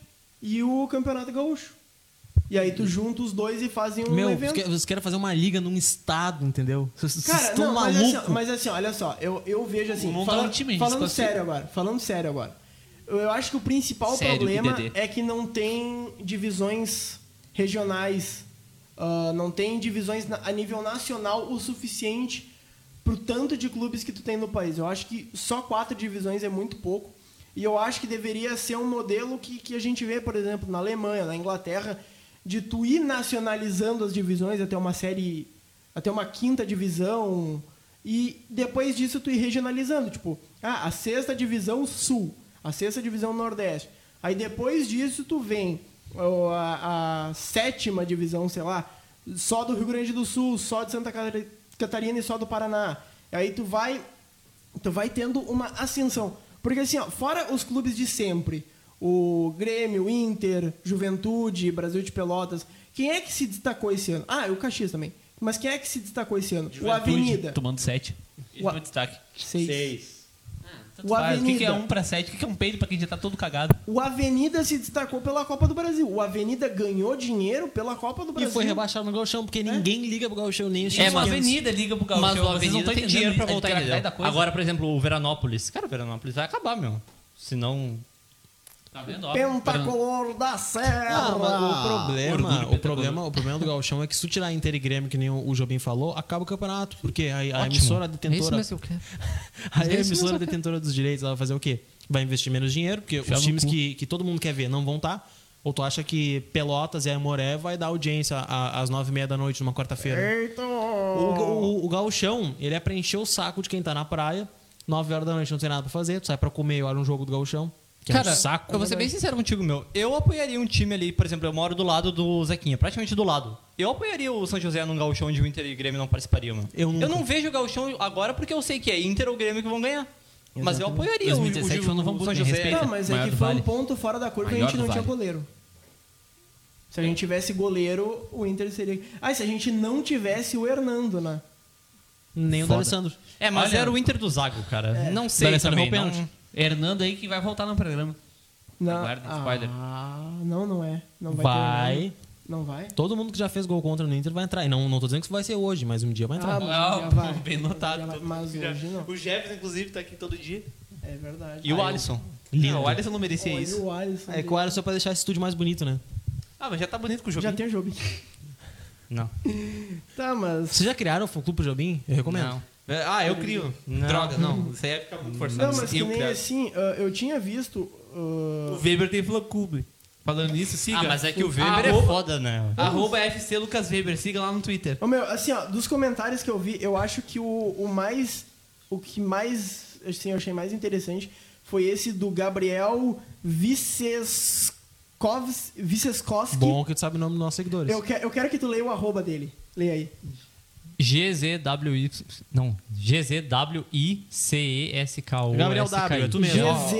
e o Campeonato Gaúcho. E aí tu junta os dois e fazem um Meu, evento. vocês querem- vocês querem fazer uma liga num estado, entendeu? Vocês Cara, estão não, mas assim, malucos. mas assim, olha só, eu, eu vejo assim, Montar fala- um time, a falando classifica. sério agora, falando sério agora. Eu, acho que o principal Sério, problema é que não tem divisões regionais, ah, não tem divisões a nível nacional o suficiente pro tanto de clubes que tu tem no país. Eu acho que só quatro divisões é muito pouco. E eu acho que deveria ser um modelo que, que a gente vê, por exemplo, na Alemanha, na Inglaterra, de tu ir nacionalizando as divisões até uma série, até uma quinta divisão, e depois disso tu ir regionalizando. Tipo, ah, a sexta divisão sul, a sexta divisão nordeste. Aí depois disso tu vem a, a sétima divisão, sei lá, só do Rio Grande do Sul, só de Santa Cata- Catarina e só do Paraná. Aí tu vai tu vai tendo uma ascensão. Porque assim, ó, fora os clubes de sempre, o Grêmio, Inter, Juventude, Brasil de Pelotas, quem é que se destacou esse ano? Ah, o Caxias também. Mas quem é que se destacou esse ano? o Avenida. Tomando sete. O a- O destaque. Seis. Tanto O. O que, que é Avenida. um pra sete? O que, que é um peido pra quem já tá todo cagado? O Avenida se destacou pela Copa do Brasil. O Avenida ganhou dinheiro pela Copa do E Brasil. foi rebaixado no Gauchão, porque ninguém liga pro Gauchão, nem os É, mas- pequenos. avenida liga pro Gauchão. Mas o não Avenida tão tem dinheiro pra a voltar, coisa. Agora, por exemplo, o Veranópolis. Cara, o Veranópolis vai acabar, meu. Se não... Tá vendo? Ó, Pentacolor da Serra. Ah, o problema, o problema, o problema do Gauchão é que se tu tirar Inter e Grêmio, que nem o Jobim falou, acaba o campeonato. Porque a, a emissora É isso detentora. mesmo que eu quero. A É isso emissora detentora dos direitos, ela vai fazer o quê? Vai investir menos dinheiro, porque os times cu. que, que todo mundo quer ver não vão estar. Ou tu acha que Pelotas e Aimoré vai dar audiência a- às nove e meia da noite numa quarta-feira? Eita! O, o, o gauchão, ele é pra encher o saco de quem tá na praia. 9 horas da noite não tem nada pra fazer. Tu sai pra comer e olha um jogo do gauchão. Que Cara, é um saco. eu vou ser bem sincero contigo, meu. Eu apoiaria um time ali, por exemplo, eu moro do lado do Zequinha, praticamente do lado. Eu apoiaria o São José num gauchão onde o Inter e o Grêmio não participariam, meu. Eu nunca. não vejo o gauchão agora porque eu sei que é Inter ou Grêmio que vão ganhar. Mas eu Exatamente. apoiaria o- 2017 o, no o, Novo São Hamburgo, José. respeita. Não, mas é Maior que foi um Vale. ponto fora da curva e a gente não tinha Vale. goleiro. Se a gente tivesse goleiro, o Inter seria. Ah, e se a gente não tivesse o Hernando, né? Nem o. D'Alessandro. É, mas Olha- era o Inter do Zago, cara. É. Não sei D'Alessandro também. errou Não... pênalti. Hernando aí que vai voltar no programa. Não. Spoiler. Ah, não, não é. Não vai. ter Vai. Hernando. Não vai? Todo mundo que já fez gol contra no Inter vai entrar. E não, não tô dizendo que vai ser hoje, mas um dia vai entrar. Ah, mas Ah, vai. bem notado. Vai. Mas Já- hoje não. O Jefferson, inclusive, tá aqui todo dia. É verdade. E o Alisson. Não, o Alisson não merecia Olha isso. o Alisson. É que o Alisson é pra deixar esse estúdio mais bonito, né? Ah, mas já tá bonito com o jogo. Já tem o jogo. Não. Tá, mas. Vocês já criaram o fã-clube pro Jobim? Eu recomendo. Não. Ah, eu crio. Não. Droga, não. Isso aí ia ficar muito forçado. Não, mas que Eu nem criar. assim, ah, eu tinha visto. ah, O Weber tem fã-clube. Falando nisso, siga. Ah, mas é que o Weber é Arroba- foda, né? Arroba FC Lucas Weber, siga lá no Twitter. Ô, meu, assim, ó, dos comentários que eu vi, eu acho que o, o mais. O que mais. Assim, eu achei mais interessante foi esse do Gabriel Viceskovs- Viceskowski. Bom que tu sabe o nome dos nossos seguidores. Eu, que, eu quero que tu leia o arroba dele. Leia aí. GZWI. Não. GZWICESKO. Gabriel W, é tu mesmo. GZ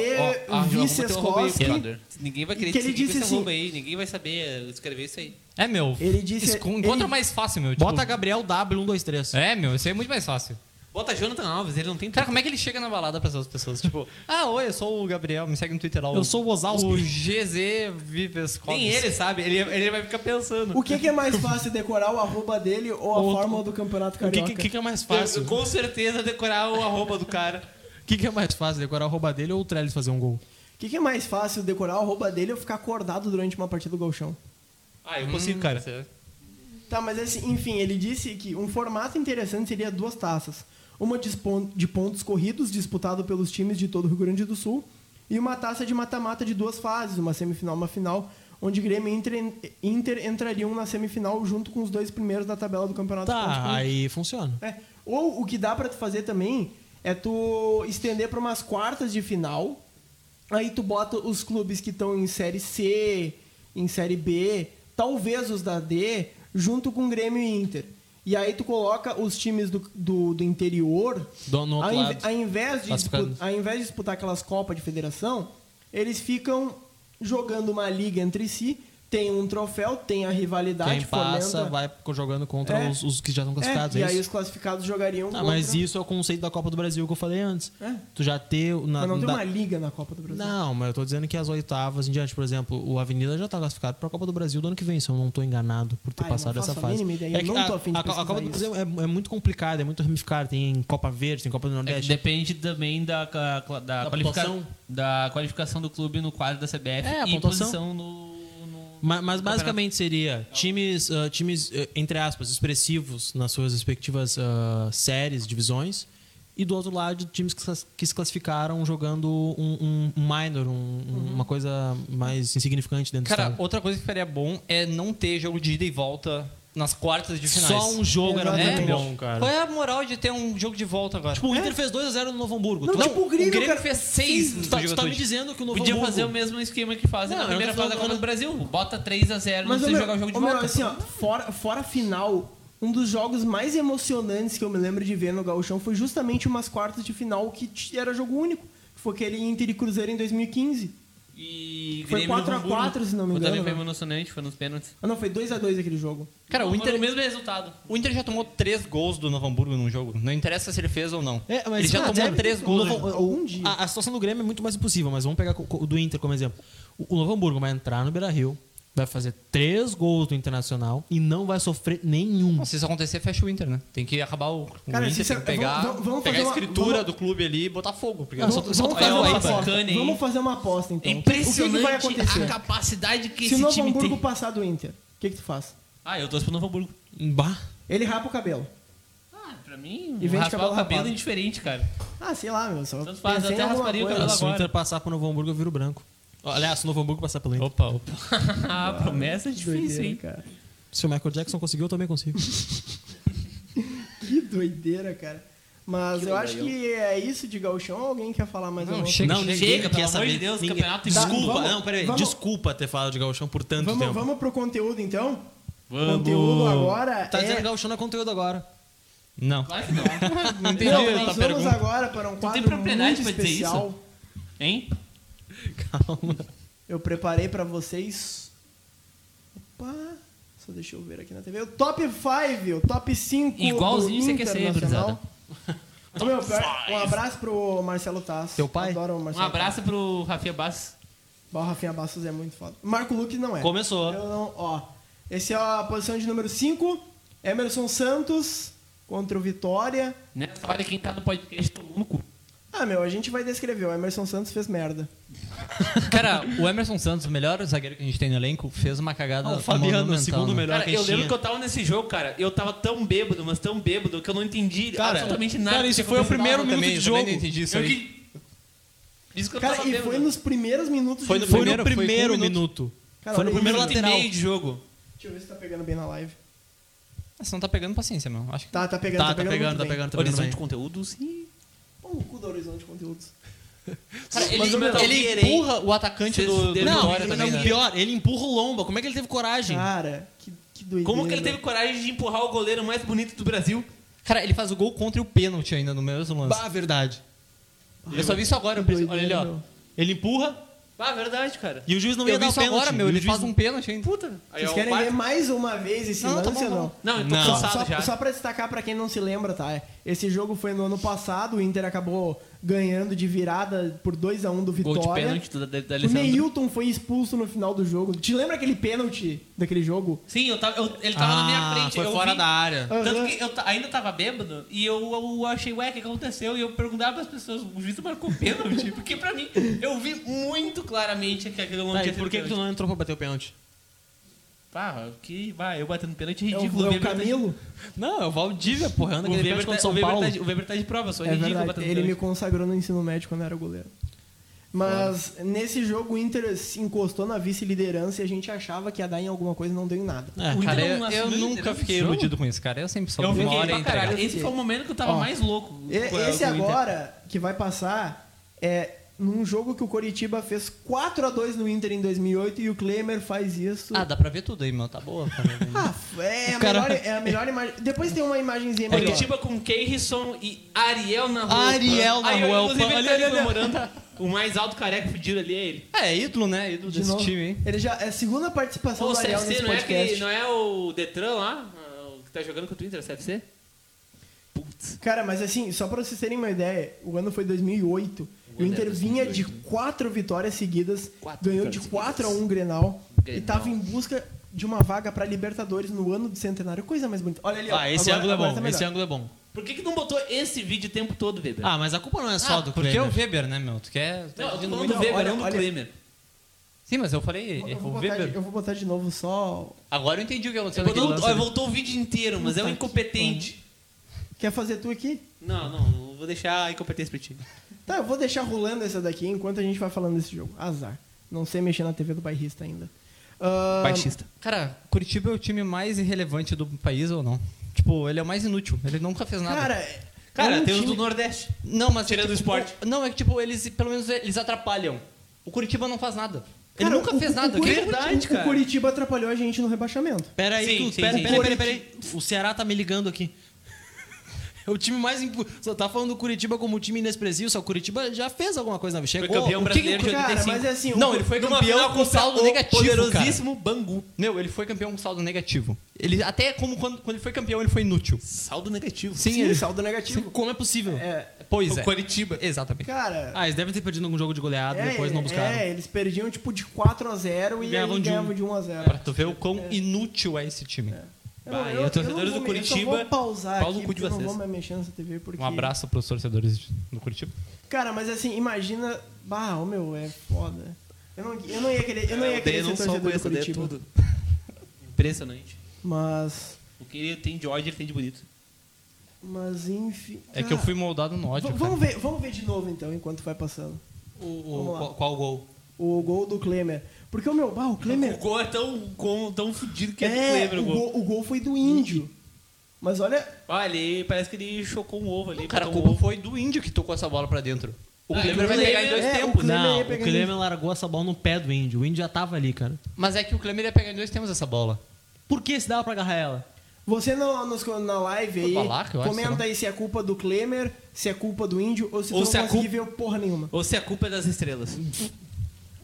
Ninguém vai querer Que ele disse esse assim- aí. Ninguém vai saber escrever isso aí. É, meu. Ele disse- Encontra ele- mais fácil, meu. Tipo, Bota Gabriel W123. É, meu. Isso aí é muito mais fácil. Bota Jonathan Alves, ele não tem Cara, como é que ele chega na balada pra essas pessoas? Tipo, ah, oi, eu sou o Gabriel, me segue no Twitter lá. Eu sou o Ozalski. O GZ Vives Nem ele sabe, ele, ele vai ficar pensando. O que, que é mais fácil, decorar o arroba dele ou a Ou- fórmula do Campeonato O que, Carioca? que, que que é mais fácil? com certeza decorar o arroba do cara. O que, que é mais fácil, decorar o rouba dele ou o Trellis fazer um gol? O que, que é mais fácil, decorar o arroba dele ou ficar acordado durante uma partida do Golchão? Ah, eu consigo, cara. Tá, mas assim, enfim, ele disse que um formato interessante seria duas taças. Uma de pon- de pontos corridos, disputado pelos times de todo o Rio Grande do Sul, e uma taça de mata-mata de duas fases, uma semifinal e uma final, onde Grêmio e Inter, entrariam na semifinal junto com os dois primeiros da tabela do Campeonato Tá, aí funciona. É. Ou o que dá pra tu fazer também é tu estender pra umas quartas de final. Aí tu bota os clubes que estão em série C, em série B, talvez os da D, junto com Grêmio e Inter. E aí tu coloca os times do, do, do interior, Do- no outro ao, lado. ao invés de ao invés de disputar aquelas Copas de Federação, eles ficam jogando uma liga entre si, tem um troféu, tem a rivalidade, Quem passa fomenta- vai jogando contra É. os, os que já estão É, classificados. e É, aí os classificados jogariam Ah, contra... mas isso é o conceito da Copa do Brasil que eu falei antes. É. Tu já ter. Na, Mas não tem da- uma liga na Copa do Brasil. Não, mas eu tô dizendo que as oitavas em diante, por exemplo, o Avenida já tá classificado pra Copa do Brasil do ano que vem, se eu não tô enganado por ter Ah, passado essa a fase. ideia, eu que não tô a, afim de a, a Copa do Brasil é, é muito complicada, é muito ramificada. Tem Copa Verde, tem Copa do É Nordeste. depende também da, da, da, Da qualifica- pontuação. da qualificação do clube no quadro da CBF É, a e pontuação. posição no, Mas, no basicamente seria times, ah, times eh, entre aspas, expressivos nas suas respectivas ah, séries, divisões, e do outro lado, times que, se- classificaram jogando um, um minor, um- um- uma coisa mais insignificante dentro Cara, do estádio. outra coisa que faria bom é não ter jogo de ida e volta nas quartas de finais. Só um jogo era muito É, bom, cara. Qual é a moral de ter um jogo de volta agora? Tipo, o Inter fez 2x0 no Novo Hamburgo. Não, Tu- tipo, o Grêmio, cara, fez seis tu, no tá, tu tá me dizendo que o Novo Podia Hamburgo... fazer o mesmo esquema que fazem Não, na primeira não fase da Copa do Brasil. Bota 3x0, não precisa meu, jogar o jogo de meu, volta. assim, ó, fora, fora a final, um dos jogos mais emocionantes que eu me lembro de ver no Gauchão foi justamente umas quartas de final que era jogo único. que Foi aquele Inter e Cruzeiro em 2015. E Foi Grêmio 4 a Novo Hamburgo. 4, se não me Foi engano, Também foi né? emocionante, foi nos pênaltis. Ah, não, foi 2x2 aquele jogo. Cara, o Foi Inter, o mesmo resultado. o Inter já tomou três gols do Novo Hamburgo num jogo. Não interessa se ele fez ou não. É, mas, ele já cara, tomou deve- três o gols. Novo- Algum o- dia. A, a situação do Grêmio é muito mais impossível, mas vamos pegar o do Inter como exemplo. O, o Novo Hamburgo vai entrar no Beira-Rio, vai fazer três gols do Internacional e não vai sofrer nenhum. Não, se isso acontecer, fecha o Inter, né? Tem que acabar o, o Cara, Inter, tem sincero- que pegar, vamos- vamos pegar a uma- escritura vamos- do clube ali e botar fogo. Porque só- Vamos, só tu fazer olha uma aposta. Vamos fazer uma aposta, É então. O que- O que, que vai impressionante acontecer? a capacidade que Se o esse Novo time Hamburgo tem. passar do Inter, o que, que tu faz? Ah, eu torço pro Novo Hamburgo. Bah. Ele rapa o cabelo. Ah, pra mim, E vem de raspar cabelo o cabelo rapado. é indiferente, cara. Ah, sei lá, meu. Só Tanto faz, até rasparia o cabelo Se o agora. Inter passar pro Novo Hamburgo, eu viro branco. Aliás, Novo Hamburgo passar pelo Inter. Opa, opa. Ah, promessa é difícil, Doideira, hein? cara. Se o Michael Jackson conseguiu, eu também consigo. Que doideira, cara. Mas eu acho que é isso de gauchão ou alguém quer falar mais Não, alguma chega, coisa? não, chega, pelo quer amor saber. de Deus, ninguém... campeonato Tá, Desculpa, vamos- não, peraí. vamos- Desculpa ter falado de Gauchão por tanto Vamos, tempo. vamos pro conteúdo, então? Vamos. Conteúdo agora Tá é... dizendo que Gauchão não é conteúdo agora. Não. Claro que não. Não entendi Não, a nós vamos pergunta. agora para um tem quadro propriedade muito pra dizer especial. Hein? Calma. Eu preparei pra vocês. Opa! Só deixa eu ver aqui na TV. O top 5, o top 5 Igualzinho você quer ser, meu, um abraço pro Marcelo Tass. Teu pai? Adoro o Um Marcelo abraço pro Rafinha Bastos. Tass. O Rafinha Bastos é muito foda. Marco Luque não é. Começou. Eu não, ó. Esse é a posição de número 5. Emerson Santos contra o Vitória. Nessa hora, quem tá no podcast tomou no cu. Ah, meu, a gente vai descrever. O Emerson Santos fez merda. Cara, o Emerson Santos, o melhor zagueiro que a gente tem no elenco, fez uma cagada Ah, o Fabiano, segundo né? melhor Cara, que a eu gente lembro tinha. que eu tava nesse jogo, cara. Eu tava tão bêbado, mas tão bêbado, que eu não entendi Cara, absolutamente nada. cara, isso foi o primeiro Eu minuto também, de eu também jogo. não entendi isso Eu aí. que... Isso que eu Cara, tava e bêbado. foi nos primeiros minutos Foi de no jogo. Foi primeiro- no foi com primeiro um minuto. Cara, Foi no primeiro minuto lateral. meio de jogo. Deixa eu ver se tá pegando bem na live. Você não tá pegando paciência, meu. Acho que Tá, tá pegando, Tá, tá, tá pegando. pegando, muito tá pegando, tá pegando Horizonte de conteúdo, sim. Pô, o cu do Horizonte Conteúdos. Cara, ele, ele alguém- empurra o atacante Vocês do, do Não, Vitória não, também, não, né? pior, ele empurra o Lomba. Como é que ele teve coragem? Cara, que, que doideira. Como que ele teve coragem de empurrar o goleiro mais bonito do Brasil? Cara, ele faz o gol contra o pênalti ainda no mesmo lance. Bah, verdade. Eu só vi isso agora. eu Olha ele, ó. Ele empurra Ah, verdade, cara. e o juiz não Eu ia dar o pênalti. agora, meu. Ele juiz faz um pênalti ainda. Puta. Aí Vocês querem ver mais uma vez esse Não, tá lance bom, ou não? tá Não, eu tô Não. Só, cansado já. só pra destacar pra quem não se lembra, tá? é, Esse jogo foi no ano passado, o Inter acabou ganhando de virada por 2x1 do Gol de Vitória. pênalti do, da, da o. Neilton foi expulso no final do jogo. Te lembra aquele pênalti daquele jogo? Sim, eu tava, eu- ele tava na minha frente. foi eu fora vi- da área. Tanto que eu ainda tava bêbado e eu, eu achei, ué, o que aconteceu? E eu perguntava pras pessoas, o juiz marcou pênalti? Porque pra mim, eu vi muito claramente que aquele não Tá, e por que, que tu não entrou pra bater o pênalti? Ah, que, vai, eu batendo pênalti é É o, ridículo. é o tá de- Camilo. Não, é o Valdívia, porra, anda O Weber, tá, contra o, São Weber Paulo. tá de, o Weber tá de prova, eu sou É ridículo verdade, batendo ele me consagrou no ensino médio quando eu era goleiro. Mas nesse jogo o Inter se encostou na vice-liderança e a gente achava que ia dar em alguma coisa e não deu em nada. É, O Inter Cara, não eu, eu nunca liderança fiquei iludido com isso, cara. Eu sempre soube Eu que uma fiquei hora. Esse foi o momento que eu tava Ó, mais louco. E- Esse com o Inter. agora que vai passar é num jogo que o Coritiba fez 4 a 2 no Inter em 2008 e o Klemer faz isso. Ah, dá pra ver tudo aí, meu. Tá boa. Tá bem. Ah, é, a cara- melhor, é a melhor imagem. Depois tem uma imagenzinha melhor. Curitiba com Keirson e Ariel na rua. Ariel na rua, Inclusive, ele tá ali comemorando. O mais alto careca fudido ali é ele. É, ídolo, né? Ídolo De desse novo. time, hein? Ele já é a segunda participação o do Ariel CFC nesse não é, podcast. aquele, não é o Detran lá? ah, O que tá jogando contra o Inter, o CFC? Putz. Cara, mas assim, só pra vocês terem uma ideia, o ano foi 2008. O Inter vinha de quatro vitórias seguidas, Quatro ganhou de vitórias 4 a 1 Grenal, Grenal. e tava em busca de uma vaga pra Libertadores no ano do centenário. Coisa mais bonita. Olha ali, ó. Ah, esse Agora- ângulo é bom, tá esse ângulo é bom. Por que, que não botou esse vídeo o tempo todo, Weber? Ah, mas a culpa não é só Ah, do porque é Klemer. o Weber, né, meu? Tu quer... não, eu tô falando muito- do Weber, olha, não do olha. Klemer. Sim, mas eu falei Eu é vou, o botar, Weber. eu vou botar de novo só. Agora eu entendi o que aconteceu Voltou, ó, voltou o vídeo inteiro, mas é um incompetente. Quer fazer tu aqui? Não, não, eu vou deixar a incompetência pra ti. Tá, eu vou deixar rolando essa daqui enquanto a gente vai falando desse jogo. Azar. Não sei mexer na TV do bairrista ainda. Ah, Baixista. Cara, Curitiba é o time mais irrelevante do país ou não? Tipo, ele é o mais inútil. Ele nunca fez nada. Cara, Cara, é um tem os time- do Nordeste. não, mas tirando tipo, o esporte. Não, é que tipo, eles pelo menos eles atrapalham. O Curitiba não faz nada. Ele Cara, nunca o- fez o- nada. O, Verdade, o- cara. o Curitiba atrapalhou a gente no rebaixamento. Pera aí, Sim, tu, sim, pera, sim. pera, pera, pera aí. O Ceará tá me ligando aqui. É o time mais. impu- Só tá falando do Curitiba como um time inexpressivo, só o Curitiba já fez alguma coisa na vida. Chegou. campeão o que brasileiro que- de Cara, 85. mas é assim. o- Não, ele foi campeão com saldo o negativo, cara. poderosíssimo Bangu. Meu, ele foi campeão com saldo negativo. Ele até como quando, quando ele foi campeão, ele foi inútil. Saldo negativo. Sim, Sim, ele saldo negativo. Como é possível? É, Pois O é. Curitiba. Exatamente. cara. Ah, eles devem ter perdido algum jogo de goleada, é, depois não buscaram. É, eles perdiam tipo de 4 a 0 e Ganhavam de um. ganhavam de 1 a 0. Pra tu ver o quão inútil é esse time. Eu Bah, não- e eu- os torcedores eu não do Eu Curitiba, vou pausar pau no aqui, eu não vou mais mexer nessa TV porque... Um abraço pros torcedores do Curitiba. Cara, mas assim, imagina... Bah, ô meu, é foda. Eu não, eu não ia querer, eu não ia querer ser torcedor do Curitiba. tudo. Impressionante. Mas... O que ele tem de ódio, ele tem de bonito. Mas enfim... É que eu fui moldado no ódio. Vamos, ver, vamos ver de novo então, enquanto vai passando. O, o- qual, qual gol? O gol do Klemer. Porque o meu... Bah, o O Klemer... gol é tão, tão fudido que é, É, do Kleber o o gol. gol, o gol foi do Índio. Mas olha... Olha, ele parece que ele chocou um ovo ali. Cara, um culpa foi do índio que tocou essa bola pra dentro. O Ah, Klemer o vai pegar em dois é, o tempos. Klemer Não, o Klemer largou essa bola no pé do Índio. O Índio já tava ali, cara. Mas é que o Klemer ia pegar em dois tempos essa bola. Por que se dava pra agarrar ela? Você no, nos- na live aí, acho, comenta lá. aí se é culpa do Klemer, se é culpa do Índio ou se Ou tu se não é conseguir culpa- ver porra nenhuma. Ou se a culpa é das estrelas.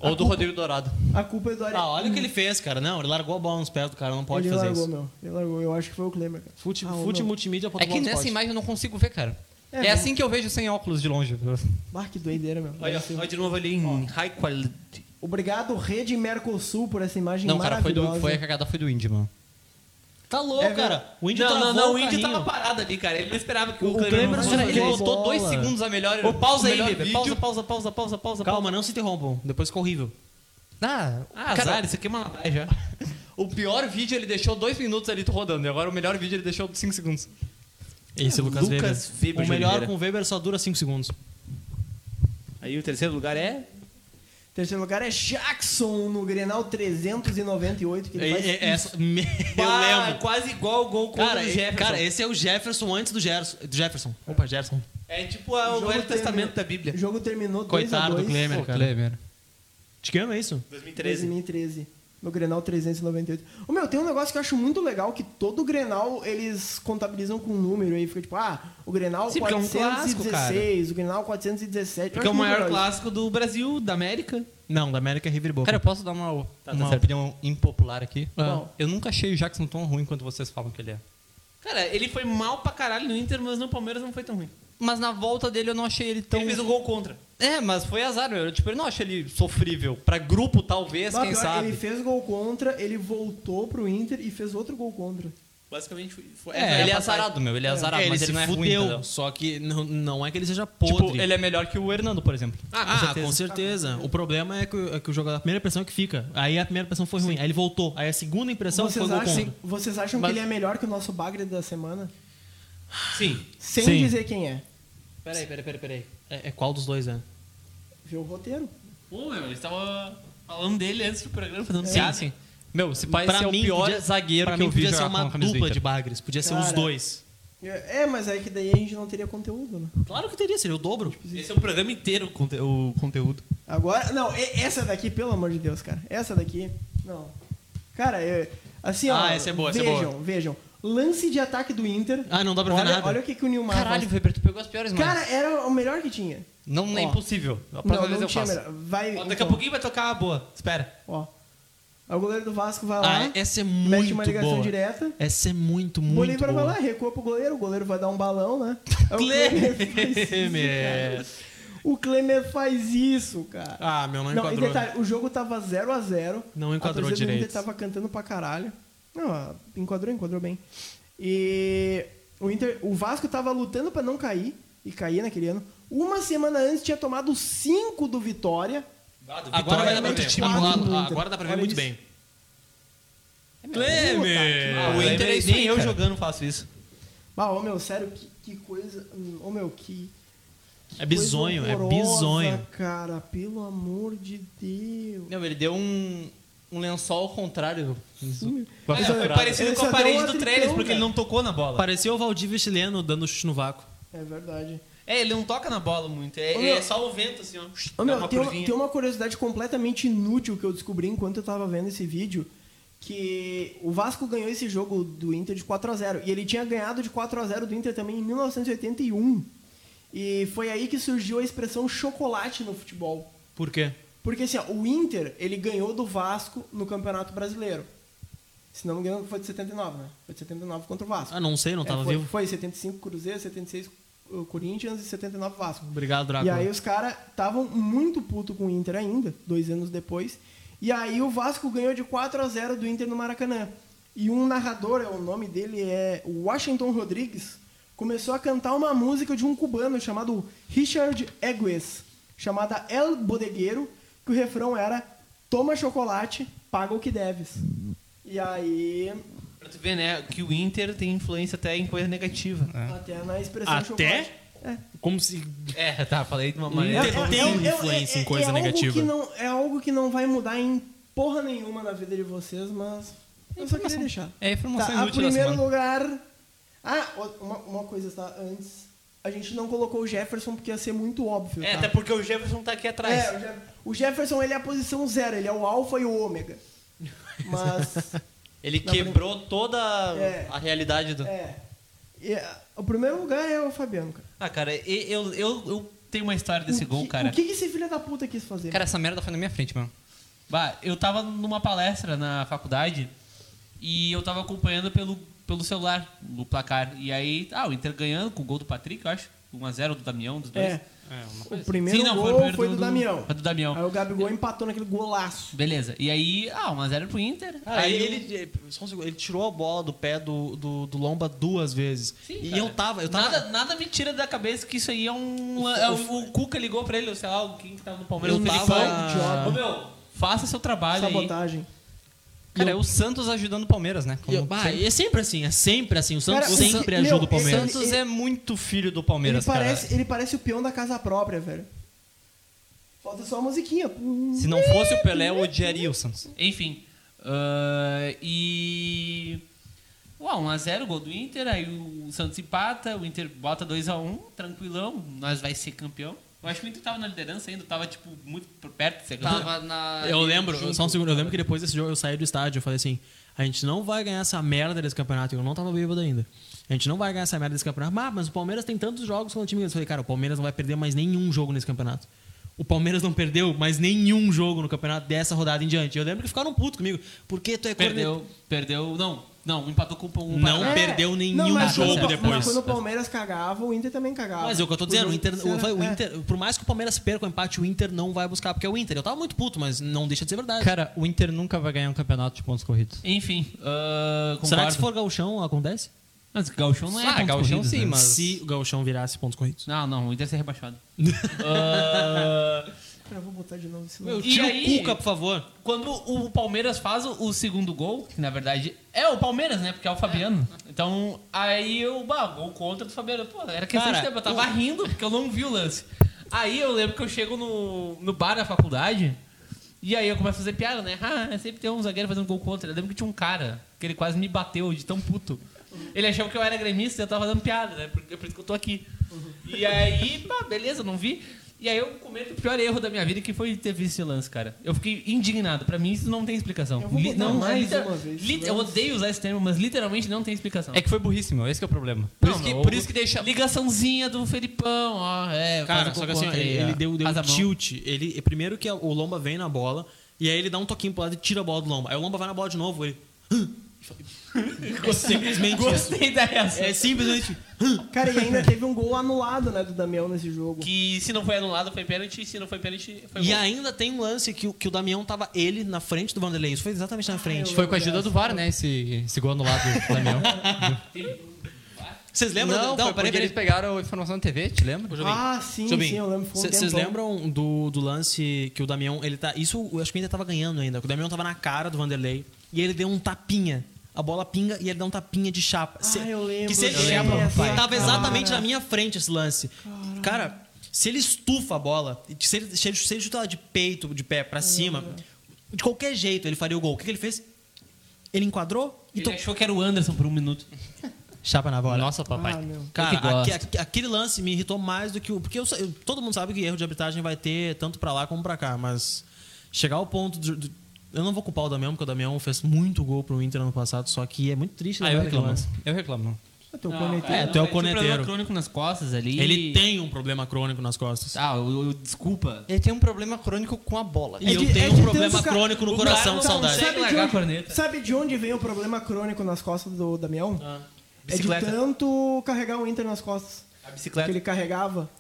Ou do Rodrigo Dourado. A culpa é do Ari... Ah, olha o que ele fez, cara. Não, ele largou a bola nos pés do cara, não pode ele fazer largou, isso. meu. Ele largou. Eu acho que foi o Klemer, cara. Fute, Ah, fute multimídia É que nessa imagem eu não consigo ver, cara. É, É, assim que eu vejo sem óculos de longe. Ah, que doideira, meu. Olha, Assim. olha de novo ali em high quality. Obrigado, Rede Mercosul, por essa imagem Não, cara, foi, maravilhosa. do, foi a cagada foi do Indy, mano. Tá louco, É, cara. O índio não, não, travou não, o carrinho. tava parado ali, cara. Ele não esperava que o, O Kleber Ele botou bola. dois segundos a melhor. Ô, pausa o aí, vídeo. Pausa, pausa, pausa, pausa, pausa. Calma, não se interrompam. Depois ficou horrível. Ah, Ah, cara, azar, isso aqui é uma já. o pior vídeo ele deixou dois minutos ali rodando. E agora o melhor vídeo ele deixou cinco segundos. Esse é Lucas, Lucas Weber. Weber O melhor com o Weber só dura 5 segundos. Aí o terceiro lugar é... Terceiro lugar é Jackson no Grenal 398. Que ele faz É- é- essa- me- eu lembro. quase igual o gol contra Cara, o Jefferson. cara, esse é o Jefferson antes do Gerson. Do Jefferson. Opa, Jefferson. É tipo a- O o Velho Testamento da Bíblia. O jogo terminou 2 a Coitado 2 do Klemer, cara. Kleber. De que ano é isso? 2013. 2013. No Grenal 398. Ô, meu, tem um negócio que eu acho muito legal, que todo Grenal eles contabilizam com um número aí. Fica tipo, ah, o Grenal Sim, porque é um clássico, 416, o Grenal 417. Eu Porque é o maior legal clássico do Brasil, da América. Não, da América é River Boca. Cara, eu posso dar uma, tá uma certo. opinião impopular aqui? Ah. Eu nunca achei o Jackson tão ruim quanto vocês falam que ele é. Cara, ele foi mal pra caralho no Inter, mas no Palmeiras não foi tão ruim. Mas na volta dele eu não achei ele tão. Ele fez um gol contra. É, mas foi azar, meu. Eu, tipo, eu não acho ele sofrível. Pra grupo, talvez, Não, quem pior, sabe. Ele fez gol contra, ele voltou pro Inter e fez outro gol contra. Basicamente foi. É, ele é azarado, meu. Ele é azarado, É, ele mas se ele não é ruim, fudeu. entendeu? só que não, não é que ele seja podre. Tipo, ele é melhor que o Hernando, por exemplo. Ah, com Ah, certeza. com certeza. O problema é que, o- é que o jogador, a primeira impressão é que fica. Aí a primeira impressão foi ruim. Aí ele voltou. Aí a segunda impressão Vocês foi gol acham, contra. vocês acham Mas- que ele é melhor que o nosso Bagre da semana? Sim. Sem Sim. dizer quem é. Peraí, peraí, peraí, peraí. É, é qual dos dois é? Vê o roteiro. Pô, meu, eles estavam falando dele antes do programa, fazendo Sim, piada. sim. Meu, se pai é o mim, pior podia- zagueiro pra que mim eu vi podia ser uma dupla de bagres. Podia ser os dois. É, mas aí que daí a gente não teria conteúdo, né? Claro que teria, seria o dobro. Esse é o programa inteiro, o conte- o conteúdo. Agora, não, essa daqui, pelo amor de Deus, cara. Essa daqui, não. Cara, é, assim, ó. Ah, essa é boa, essa é vejam, boa. vejam. Lance de ataque do Inter. Ah, não dá pra ver olha, nada. Olha o que, que o Nilmar Caralho, faz. Weber, tu pegou as piores mãos. Cara, era o melhor que tinha. Não é ó. impossível. A Não, vez não eu tinha faço. melhor. Vai, Ó, daqui então, a pouquinho vai tocar a boa. Espera. Ó. Aí o goleiro do Vasco vai lá, Ah, essa é mete muito uma ligação boa. direta. Essa é muito, O muito Bolívar vai boa. lá, recua pro goleiro, o goleiro vai dar um balão, né? Aí o Klemer faz isso, cara. O Klemer faz isso, cara. Ah, meu, não Não, e enquadrou. detalhe, o jogo tava 0x0. Não enquadrou a torcida do direito. Inter tava cantando pra caralho. Não, enquadrou, enquadrou bem. E o, Inter, o Vasco tava lutando pra não cair, e cair naquele ano. Uma semana antes tinha tomado 5 do Vitória. Agora vai dar pra Vitória ver. é time do Agora, agora dá pra ver Olha muito isso. bem. Klemer! Ah, o Inter é isso Nem eu jogando faço isso. Ah, ô meu, sério, que, que coisa. Ô meu, que. que É bizonho, é bizonho. cara, pelo amor de Deus. Não, ele deu um, um lençol ao contrário. Com a É, foi parecido Ele com a parede do trailer, porque ele não tocou na bola. Parecia o Valdívia chileno dando chute no vácuo. É verdade. É, ele não toca na bola muito. É, é meu. só o vento, assim, ó. Ô, meu, uma tem, uma, tem uma curiosidade completamente inútil que eu descobri enquanto eu tava vendo esse vídeo. Que o Vasco ganhou esse jogo do Inter de 4 a 0 E ele tinha ganhado de 4 a 0 do Inter também em 1981. E foi aí que surgiu a expressão chocolate no futebol. Por quê? Porque assim, ó, o Inter, ele ganhou do Vasco no Campeonato Brasileiro. Se não me engano, foi de 79, né? Foi de 79 contra o Vasco. Ah, não sei, não É, tava foi, vivo. Foi 75 Cruzeiro, 76 o Corinthians e 79 Vasco. Obrigado, E Drácula. aí os caras estavam muito puto com o Inter ainda, dois anos depois. E aí o Vasco ganhou de 4 a 0 do Inter no Maracanã. E um narrador, é, o nome dele é Washington Rodrigues, começou a cantar uma música de um cubano chamado Richard Egues, chamada El Bodegueiro, que o refrão era Toma chocolate, paga o que deves. E aí, Pra tu ver, né, que o Inter tem influência até em coisa negativa. até na expressão Até? chocolate. É. Como se. É, tá, falei de uma É, maneira. Inter tem influência em coisa algo negativa. que não- é algo que não vai mudar em porra nenhuma na vida de vocês, mas eu só queria deixar. É a informação Tá, a inútil da primeiro semana. lugar... Ah, uma, uma coisa, tá? Antes, a gente não colocou o Jefferson porque ia ser muito óbvio, É, tá? até porque o Jefferson tá aqui atrás. É, o Jefferson ele é a posição zero, ele é o alfa e o ômega. Mas Ele Na quebrou toda É. a realidade do. É. E, ah, o primeiro lugar é o Fabiano, cara. Ah, cara, eu, eu, eu tenho uma história desse o gol, que, cara. O que que esse filho da puta quis fazer? Cara, essa merda foi na minha frente, mano. Bah, eu tava numa palestra na faculdade e eu tava acompanhando pelo, pelo celular, no placar. E aí, ah, o Inter ganhando com o gol do Patrick, eu acho. 1x0 do Damião, dos dois. é. O primeiro Sim, não, gol foi o primeiro foi do- do, do- Damião. foi do Damião. Aí o Gabigol empatou naquele golaço. Beleza. E aí, ah, 1x0 pro Inter. Cara, aí ele, ele, só um segundo, ele tirou a bola do pé do, do, do Lomba duas vezes. Sim, e cara. eu tava, eu tava. Nada, nada me tira da cabeça que isso aí é um. é o, o Cuca ligou pra ele, sei lá, quem que tava no Palmeiras, Eu o tava- Felipão. Idiota. Ô meu, faça seu trabalho aí. Cara, é o Santos ajudando o Palmeiras, né? E eu- Como bah, sempre. é sempre assim, é sempre assim. O Santos Cara, o sempre San- ajuda meu, o Palmeiras. O Santos Ele- é muito filho do Ele Palmeiras, parece, cara. ele parece o peão da casa própria, velho. Falta só a musiquinha. Se não fosse o Pelé, eu odiaria o Santos. Enfim. ah, e. Uau, 1x0, gol do Inter, aí o Santos empata, o Inter bota 2x1, tranquilão, nós vai ser campeão. Eu acho que o Inter tava na liderança ainda, tava, tipo, muito por perto de ser campeão. Tava na. Eu lembro, só um segundo, eu lembro que depois desse jogo eu saí do estádio eu falei assim: a gente não vai ganhar essa merda desse campeonato. Eu não tava bêbado ainda. A gente não vai ganhar essa merda desse campeonato. Ah, mas o Palmeiras tem tantos jogos com o time. Eu falei, cara, o Palmeiras não vai perder mais nenhum jogo nesse campeonato. O Palmeiras não perdeu mais nenhum jogo no campeonato dessa rodada em diante. Eu lembro que ficaram putos comigo. Porque tu é. Perdeu, perdeu, não, não, empatou com um Não Paraná. perdeu nenhum Não, mas jogo quando, depois. Mas quando o Palmeiras cagava, o Inter também cagava. Mas é o que eu tô dizendo, o Inter, o, o É. Inter, por mais que o Palmeiras perca o empate, o Inter não vai buscar, porque é o Inter. Eu tava muito puto, mas não deixa de ser verdade. Cara, o Inter nunca vai ganhar um campeonato de pontos corridos. Enfim, concordo. Será que se for gauchão acontece? Mas o Gauchão não é Ah, pontos Gauchão corridos, sim, né? mas- Se o gauchão virasse pontos corridos. Não, não, o Inter ser rebaixado. Ah, Eu vou botar de novo esse Meu. E tira aí- o Cuca, por favor. quando o Palmeiras faz o, segundo gol, que na verdade é o Palmeiras, né? Porque é o Fabiano. Então, aí eu, bah, gol contra do Fabiano. Pô, era questão Cara, de tempo. Eu tava rindo porque eu não vi o lance. Aí eu lembro que eu chego no, no bar da faculdade e aí eu começo a fazer piada, né? Ah, sempre tem um zagueiro fazendo gol contra. Eu lembro que tinha um cara que ele quase me bateu de tão puto. Ele achou que eu era gremista e eu tava fazendo piada, né? Porque- Por isso que eu tô aqui. E aí, pá, beleza, não vi. E aí eu comento o pior erro da minha vida que foi ter visto esse lance, cara. Eu fiquei indignado. Pra mim isso não tem explicação. Eu vou botar não, mais liter- uma vez. lit- eu odeio usar esse termo, mas literalmente não tem explicação. É que foi burríssimo, esse que é o problema. Por, Não, isso, que, não, por isso que deixa. Ligaçãozinha do Felipão, ó. É, Cara, só que assim, ele, ele deu, deu um tilt. Ele, primeiro que o Lomba vem na bola, e aí ele dá um toquinho pro lado e tira a bola do Lomba. Aí o Lomba vai na bola de novo, ele. Simplesmente isso. Gostei da reação. É simplesmente. Cara, e ainda teve um gol anulado, né, do Damião nesse jogo. Que se não foi anulado foi pênalti, se não foi pênalti foi E gol. ainda tem um lance que, o- que o Damião tava ele na frente do Vanderlei. Isso foi exatamente na frente. Foi com a ajuda do VAR, né? Esse, esse gol anulado do Damião. Vocês lembram? Não, foi peraí, porque eles peraí. pegaram a informação na TV, te lembra? Ah, sim, Jobim, sim, eu lembro. Foi um Vocês tempão. lembram do, do lance que o Damião, ele tá. Isso eu acho que Inter tava ganhando ainda. que O Damião tava na cara do Vanderlei e ele deu um tapinha. A bola pinga e ele dá um tapinha de chapa. Se- eu lembro Que se ele, dessa, ele tava exatamente na minha frente esse lance. Cara, se ele estufa a bola, se ele, se ele, se ele chuta ela de peito, de pé pra cima, de qualquer jeito ele faria o gol. O que, que ele fez? Ele enquadrou e Ele to... achou que era o Anderson por um minuto. chapa na bola. Nossa, Ah, papai. meu. Cara, aque- aque- aquele lance me irritou mais do que o. Porque eu eu- todo mundo sabe que erro de arbitragem vai ter tanto pra lá como pra cá, mas chegar ao ponto de. de- eu não vou culpar o Damião, porque o Damião fez muito gol pro Inter ano passado, só que é muito triste Ah, lembrar eu reclamo. lance. Eu reclamo. Ah, teu Não, corneteiro. É, tu é o ele tinha um problema crônico nas costas ali. Ele tem um problema crônico nas costas. Ah, eu, eu- desculpa. Ele tem um problema crônico com a bola. E É eu de- tenho é um problema crônico no o coração, cara saudade. Sabe de, onde, sabe de onde vem o problema crônico nas costas do Damião? Ah. É de tanto carregar o Inter nas costas. A Que bicicleta. ele carregava.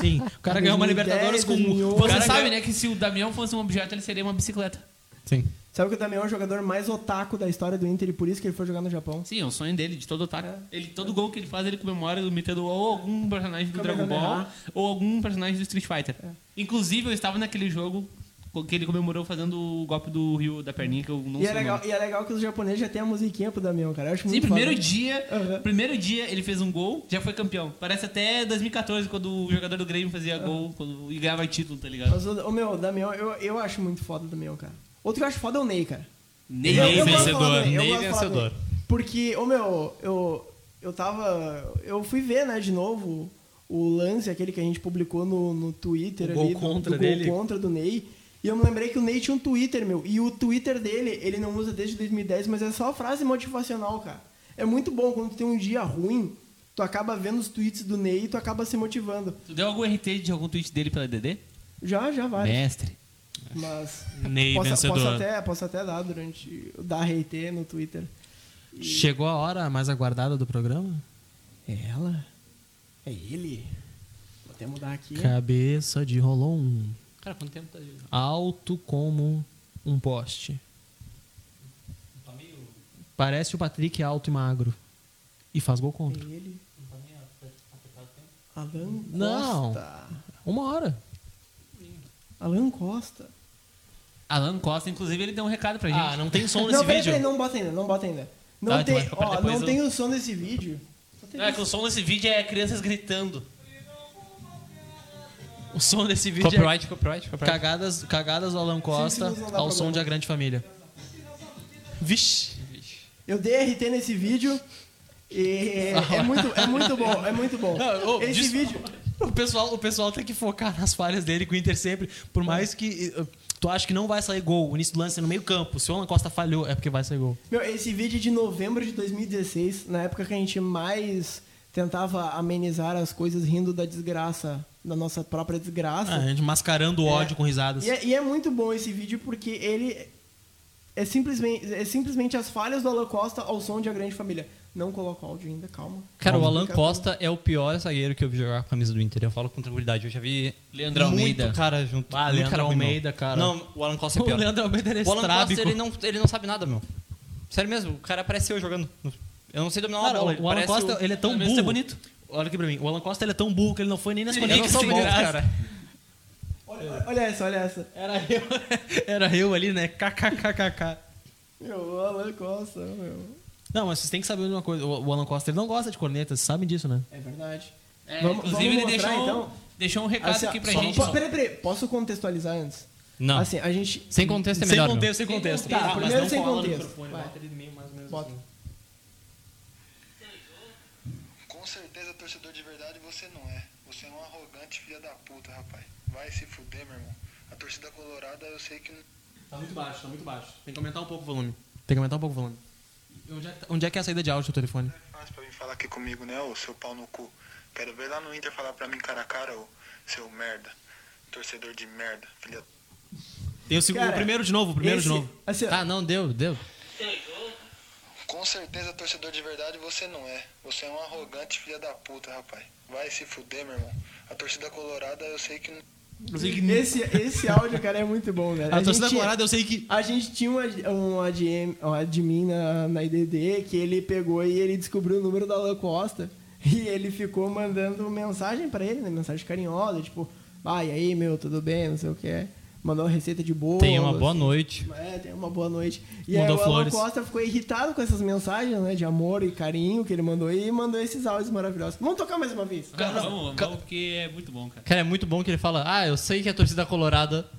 Sim. O cara ganhou uma 2010, Libertadores com. 2008. o Você cara sabe, né, que se o Damião fosse um objeto, ele seria uma bicicleta. Sim. Sabe que o Damião é o jogador mais otaku da história do Inter e por isso que ele foi jogar no Japão? Sim, é o sonho dele, de todo otaku. Ele, todo gol que ele faz, ele comemora imitando ou algum personagem do Dragon Ball ou algum personagem do Street Fighter. Inclusive, eu estava naquele jogo que ele comemorou fazendo o golpe do Rio da perninha, que eu não E é, sei o legal, e é legal que os japoneses já têm a musiquinha pro Damião, cara. Eu acho Sim, muito primeiro foda. dia, Aham. primeiro dia ele fez um gol, já foi campeão. Parece até 2014, quando o jogador do Grêmio fazia gol quando, e ganhava título, tá ligado? Mas o, o meu, o Damião, eu, eu acho muito foda o Damião, cara. Outro que eu acho foda é o Ney, cara. Ney eu de falar vencedor, do eu Ney gosto de falar do vencedor. Ney. Porque, ô meu, eu, eu tava. Eu fui ver, né, de novo o lance, aquele que a gente publicou no, no Twitter O gol ali. do- contra do, dele. Gol contra do Ney. E eu me lembrei que o Ney tinha um Twitter, meu. E o Twitter dele, ele não usa desde 2010, mas é só frase motivacional, cara. É muito bom quando tu tem um dia ruim, tu acaba vendo os tweets do Ney e tu acaba se motivando. Tu deu algum RT de algum tweet dele pela DD? Já, já vai. Mestre. Mas. Ney, posso, vencedor. posso até, posso até dar durante. dar RT no Twitter. Chegou a hora mais aguardada do programa? É ela? É ele? Vou até mudar aqui. Cabeça de Rolon. Cara, quanto tempo tá de... Alto como um poste. Parece o Patrick alto e magro. E faz gol É contra. ele? Alan Não. Costa. Uma hora. Alan Costa. Alan Costa, inclusive, ele deu um recado pra gente. Ah, não tem som nesse não, vídeo? não bota ainda, não bota ainda. Não Tá, tem, ó, não eu- tem o som desse vídeo. Não, é que o som desse vídeo é crianças gritando. O som desse vídeo é Copyright, copyright, copyright. cagadas, cagadas do Alan Costa não dá ao problema. som de A Grande Família. Vixe. Eu dei RT nesse vídeo e é muito, é muito bom, é muito bom. Esse vídeo, O pessoal, o pessoal tem que focar nas falhas dele com o Inter sempre. Por mais que uh, tu acha que não vai sair gol, o início do lance é no meio campo. Se o Alan Costa falhou, é porque vai sair gol. meu, esse vídeo é de novembro de 2016, na época que a gente mais tentava amenizar as coisas rindo da desgraça, da nossa própria desgraça. Ah, a gente mascarando o ódio com risadas. E é, e é muito bom esse vídeo porque ele é simplesmente, é simplesmente as falhas do Alan Costa ao som de A Grande Família. Não coloca o áudio ainda, calma. Cara, o Calma. Alan Fica- Costa é o pior zagueiro que eu vi jogar com a camisa do Inter. Eu falo com tranquilidade. Eu já vi Leandro muito Almeida. cara junto. Ah, muito Leandro. Almeida, cara. Não, o Alan Costa é O pior. Leandro Almeida era O Alan Costa, estrábico. ele não, ele não sabe nada, meu. Sério mesmo, o cara parece eu jogando. Eu não sei dominar uma Cara, bola. o, o Alan parece Costa, ele é tão menos burro. é bonito. Olha aqui pra mim. O Alan Costa, ele é tão burro que ele não foi nem nas Eu não conexões. sou bonito, cara. Olha, olha essa, olha essa. Era eu, era eu ali, né? KKKKK. Meu, o Alan Costa, meu. Não, mas vocês têm que saber de uma coisa. O Alan Costa, ele não gosta de cornetas, vocês sabem disso, né? É verdade. É, Vamos- inclusive, vamos ele mostrar, deixou, então? deixou um recado Assim, aqui pra só- gente. po- Peraí, peraí, posso contextualizar antes? Não. Assim, a gente. Sem contexto é sem melhor. meu. contexto, sem contexto. Tá, mas primeiro não sem contexto. bota ele meio mais ou menos Bota. assim. Com certeza, torcedor de verdade você não é. Você é um arrogante filha da puta, rapaz. Vai se fuder, meu irmão. A torcida colorada eu sei que. Tá muito baixo, tá muito baixo. Tem que aumentar um pouco o volume. Tem que aumentar um pouco o volume. Onde é, que onde é que é a saída de áudio do telefone? É fácil pra vir falar aqui comigo, né, ô seu pau no cu. Quero ver lá no Inter falar pra mim cara a cara, ô seu merda. Torcedor de merda, filha. Tem o, segundo, o primeiro de novo, o primeiro esse- de novo. Assim, Ah, não, deu, deu. Com certeza, torcedor de verdade você não é. Você é um arrogante filha da puta, rapaz. Vai se fuder, meu irmão. A torcida colorada eu sei que não. esse, esse áudio, cara, é muito bom, velho. A, torcida gente- colorada eu sei que. A gente tinha um, um, ADM, um admin na, na IDD que ele pegou e ele descobriu o número da Alan Costa e ele ficou mandando mensagem pra ele, né? Mensagem carinhosa, tipo, ah, e aí, meu, tudo bem, não sei o que. Mandou uma receita de bolo. Tenha uma boa assim. noite. É, tenha uma boa noite. E Mandou aí o Alan. Costa ficou irritado com essas mensagens, né? De amor e carinho que ele mandou e mandou esses áudios maravilhosos. Vamos tocar mais uma vez. Cara, vamos, vamos, porque é muito bom, cara. Cara, é muito bom que ele fala, ah, eu sei que a torcida colorada...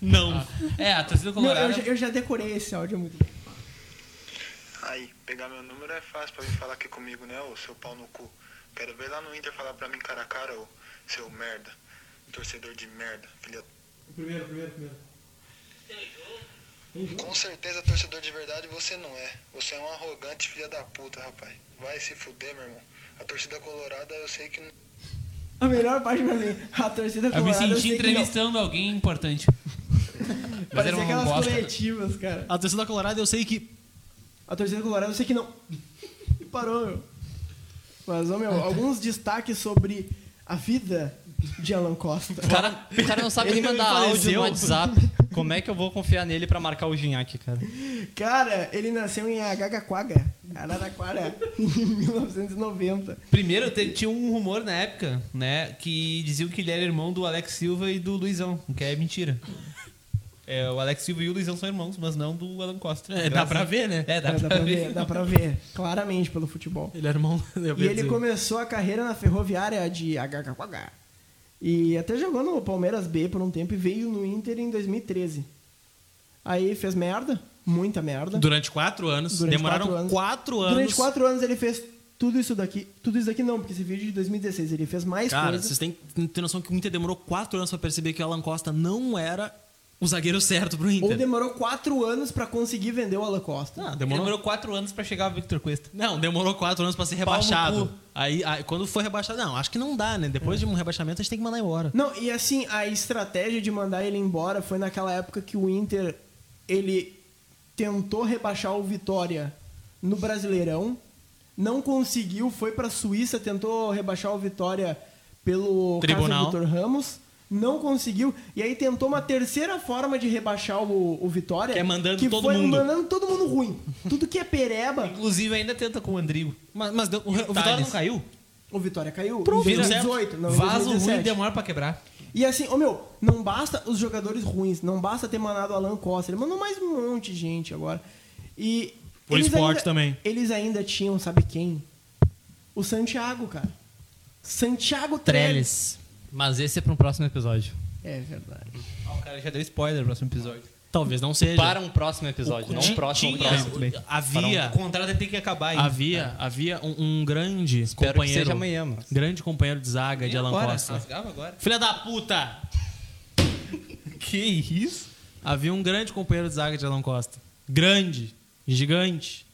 Não. É, a torcida colorada... eu, já, eu já decorei esse áudio, é muito bom. Aí, pegar meu número é fácil pra vir falar aqui comigo, né, ô seu pau no cu. Quero ver lá no Inter falar pra mim cara a cara, ô seu merda. Torcedor de merda, filha. Primeiro, primeiro, primeiro. Com certeza, torcedor de verdade você não é. Você é um arrogante filha da puta, rapaz. Vai se fuder, meu irmão. A torcida colorada eu sei que não. A melhor parte pra mim, a torcida Eu me colorada. eu senti sei que entrevistando alguém importante. Mas era aquelas bosta. coletivas, cara. A torcida colorada eu sei que. A torcida colorada eu sei que não. E parou, meu. Mas, ô, meu, alguns destaques sobre a vida de Alan Costa. O cara, o cara não sabe nem mandar áudio no WhatsApp. Como é que eu vou confiar nele pra marcar o Ginhaque, cara? Cara, ele nasceu em Agagaquaga, Araraquara, em 1990. Primeiro, tinha um rumor na época, né, que diziam que ele era irmão do Alex Silva e do Luizão, o que é mentira. É, o Alex Silva e o Luizão são irmãos, mas não do Alan Costa. É, dá pra ver, né? É, dá, É, dá pra, pra ver. ver, dá pra ver, claramente pelo futebol. Ele era irmão. E ele dizer. começou a carreira na ferroviária de Agagaquaga. E até jogou no Palmeiras B por um tempo e veio no Inter em 2013. Aí fez merda, muita merda. Durante quatro anos. Durante demoraram quatro anos. quatro anos. Durante quatro anos ele fez tudo isso daqui. Tudo isso daqui não, porque esse vídeo é de 2016 ele fez mais Cara, coisa. vocês têm que ter noção que o Inter demorou quatro anos pra perceber que o Alan Costa não era o zagueiro certo pro Ou Inter. demorou quatro anos pra conseguir vender o Alan Costa? Ah, Demorou, demorou... quatro anos pra chegar o Victor Cuesta. Não, demorou quatro anos pra ser rebaixado. Aí, aí, quando foi rebaixado, não, acho que não dá, né? Depois de um rebaixamento, a gente tem que mandar embora. Não, e assim, a estratégia de mandar ele embora foi naquela época que o Inter ele tentou rebaixar o Vitória no Brasileirão, não conseguiu, foi pra Suíça, tentou rebaixar o Vitória pelo Tribunal. caso Vitor Ramos, não conseguiu, e aí tentou uma terceira forma de rebaixar o, o Vitória, Que é mandando que todo foi mundo. mandando todo mundo ruim. Tudo que é pereba, Inclusive, ainda tenta com o Andrigo. Mas, mas deu- o, o Vitória não caiu? o Vitória caiu Pronto, em deu 2018, não, Vaso ruim 2017. demora pra quebrar. E assim, ô meu, não basta os jogadores ruins, não basta ter mandado o Alan Costa, ele mandou mais um monte de gente agora. E. Por esporte ainda- também. Eles ainda tinham, sabe quem? O Santiago, cara. Santiago Trellis. Mas esse é para um próximo episódio. É verdade. Ah, o cara já deu spoiler no próximo episódio. Talvez não seja. Para um próximo episódio, não um próximo, um tinha- próximo. Havia, O contrato tem que acabar ainda. havia, havia um, um grande Espero que companheiro. seja amanhã, mano. Grande companheiro de zaga de Alan agora, Costa. rasgava agora. Filha da puta! Que isso? Havia um grande companheiro de zaga de Alan Costa. Grande, gigante,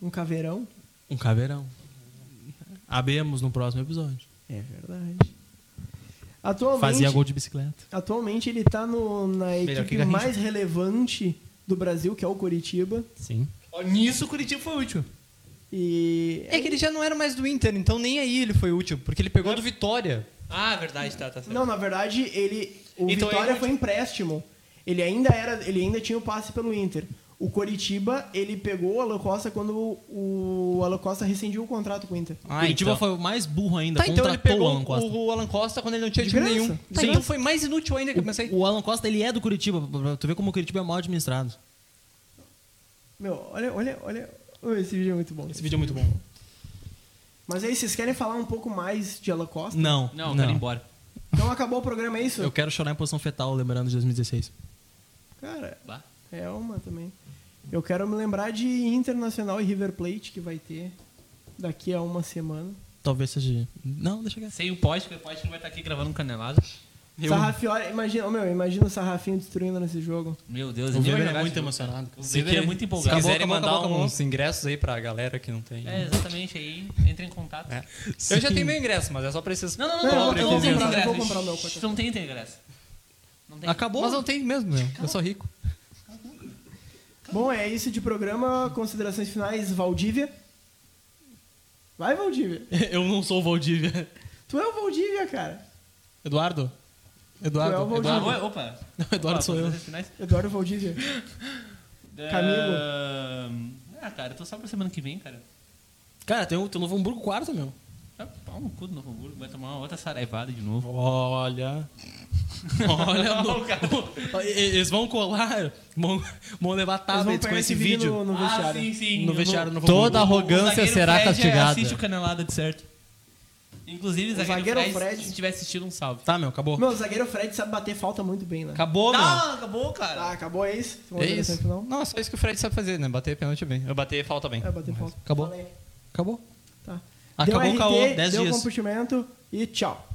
Um caveirão. um caveirão. Abemos no próximo episódio. É verdade. Atualmente, Fazia gol de bicicleta. atualmente ele tá no, na equipe mais relevante do Brasil, que é o Coritiba. Sim. Nisso o Curitiba foi útil. E. É que ele já não era mais do Inter, então nem aí ele foi útil, porque ele pegou do Vitória. Ah, verdade, tá, tá certo. Não, na verdade, ele. O Então, Vitória ele- foi empréstimo. Ele ainda era. Ele ainda tinha o passe pelo Inter. O Coritiba, ele pegou o Alan Costa quando o, o Alan Costa rescindiu o contrato com o Inter. Ah, Curitiba então. foi o mais burro ainda. Tá, então ele pegou o Alan Costa. o Alan Costa quando ele não tinha time graça, nenhum. Tá, graça. então foi mais inútil ainda que eu pensei. O Alan Costa, ele é do Curitiba. pra Tu vê como o Curitiba é mal administrado. Meu, olha, olha, olha. Esse vídeo é muito bom. Esse vídeo é muito bom. Mas aí, vocês querem falar um pouco mais de Alan Costa? Não, Não, eu quero ir embora. Então acabou o programa, é isso? Eu quero chorar em posição fetal, lembrando de 2016. Cara, Bah. é uma também. Eu quero me lembrar de Internacional e River Plate, que vai ter daqui a uma semana. Talvez seja. Não, deixa quieto. Sem o Pote, porque o Pote não vai estar aqui gravando um canelado. Sarrafiori, imagina, oh, meu, imagina o Sarrafinho destruindo nesse jogo. Meu Deus, O ele vai Weber é muito emocionado. O Weber é muito Se empolgado. Acabou, quiserem acabou, mandar acabou, acabou. uns ingressos aí pra galera que não tem. É, exatamente, aí entra em contato. É. Eu já tenho meu ingresso, mas é só pra esses. Não, não, não, Não, não, eu eu vou não tenho comprar, eu ingresso. vou comprar o meu, pode Tu não tem ingresso. Não tem. Acabou. Mas não tem mesmo, meu. Eu sou rico. Bom, é isso de programa. Considerações finais, Valdívia. Vai, Valdívia. Eu não sou o Valdívia. Tu é o Valdívia, cara. Eduardo? Eduardo? Tu é o Valdívia. Eduardo, opa. Não, Eduardo Opa, sou eu. Eduardo Valdívia. Camilo. Ah, cara, eu tô só pra semana que vem, cara. Cara, tem o, tem o Novo Hamburgo quarto, meu. Pau no cu do Novo Hamburgo, vai tomar uma outra saraivada de novo. Olha. Olha, no- eles vão colar, vão, vão levar tablets com esse vídeo no, no ah, vestiário. sim, sim. no vestiário Novo Toda Hamburgo. arrogância será Fred castigada. Assiste o canelada de certo. Inclusive, o zagueiro, zagueiro Fred, Fred. se estiver assistindo, um salve. Tá, meu, acabou. Meu, o zagueiro Fred sabe bater falta muito bem, né? Acabou, meu. Não, acabou, cara. Tá, acabou, é isso? É isso. final? Não, é só isso que o Fred sabe fazer, né? Bater pênalti bem. Eu bater falta bem. É, bater falta. Acabou. Falei. Acabou. Acabou deu o caô, RT, 10 deu dias. compartimento e tchau.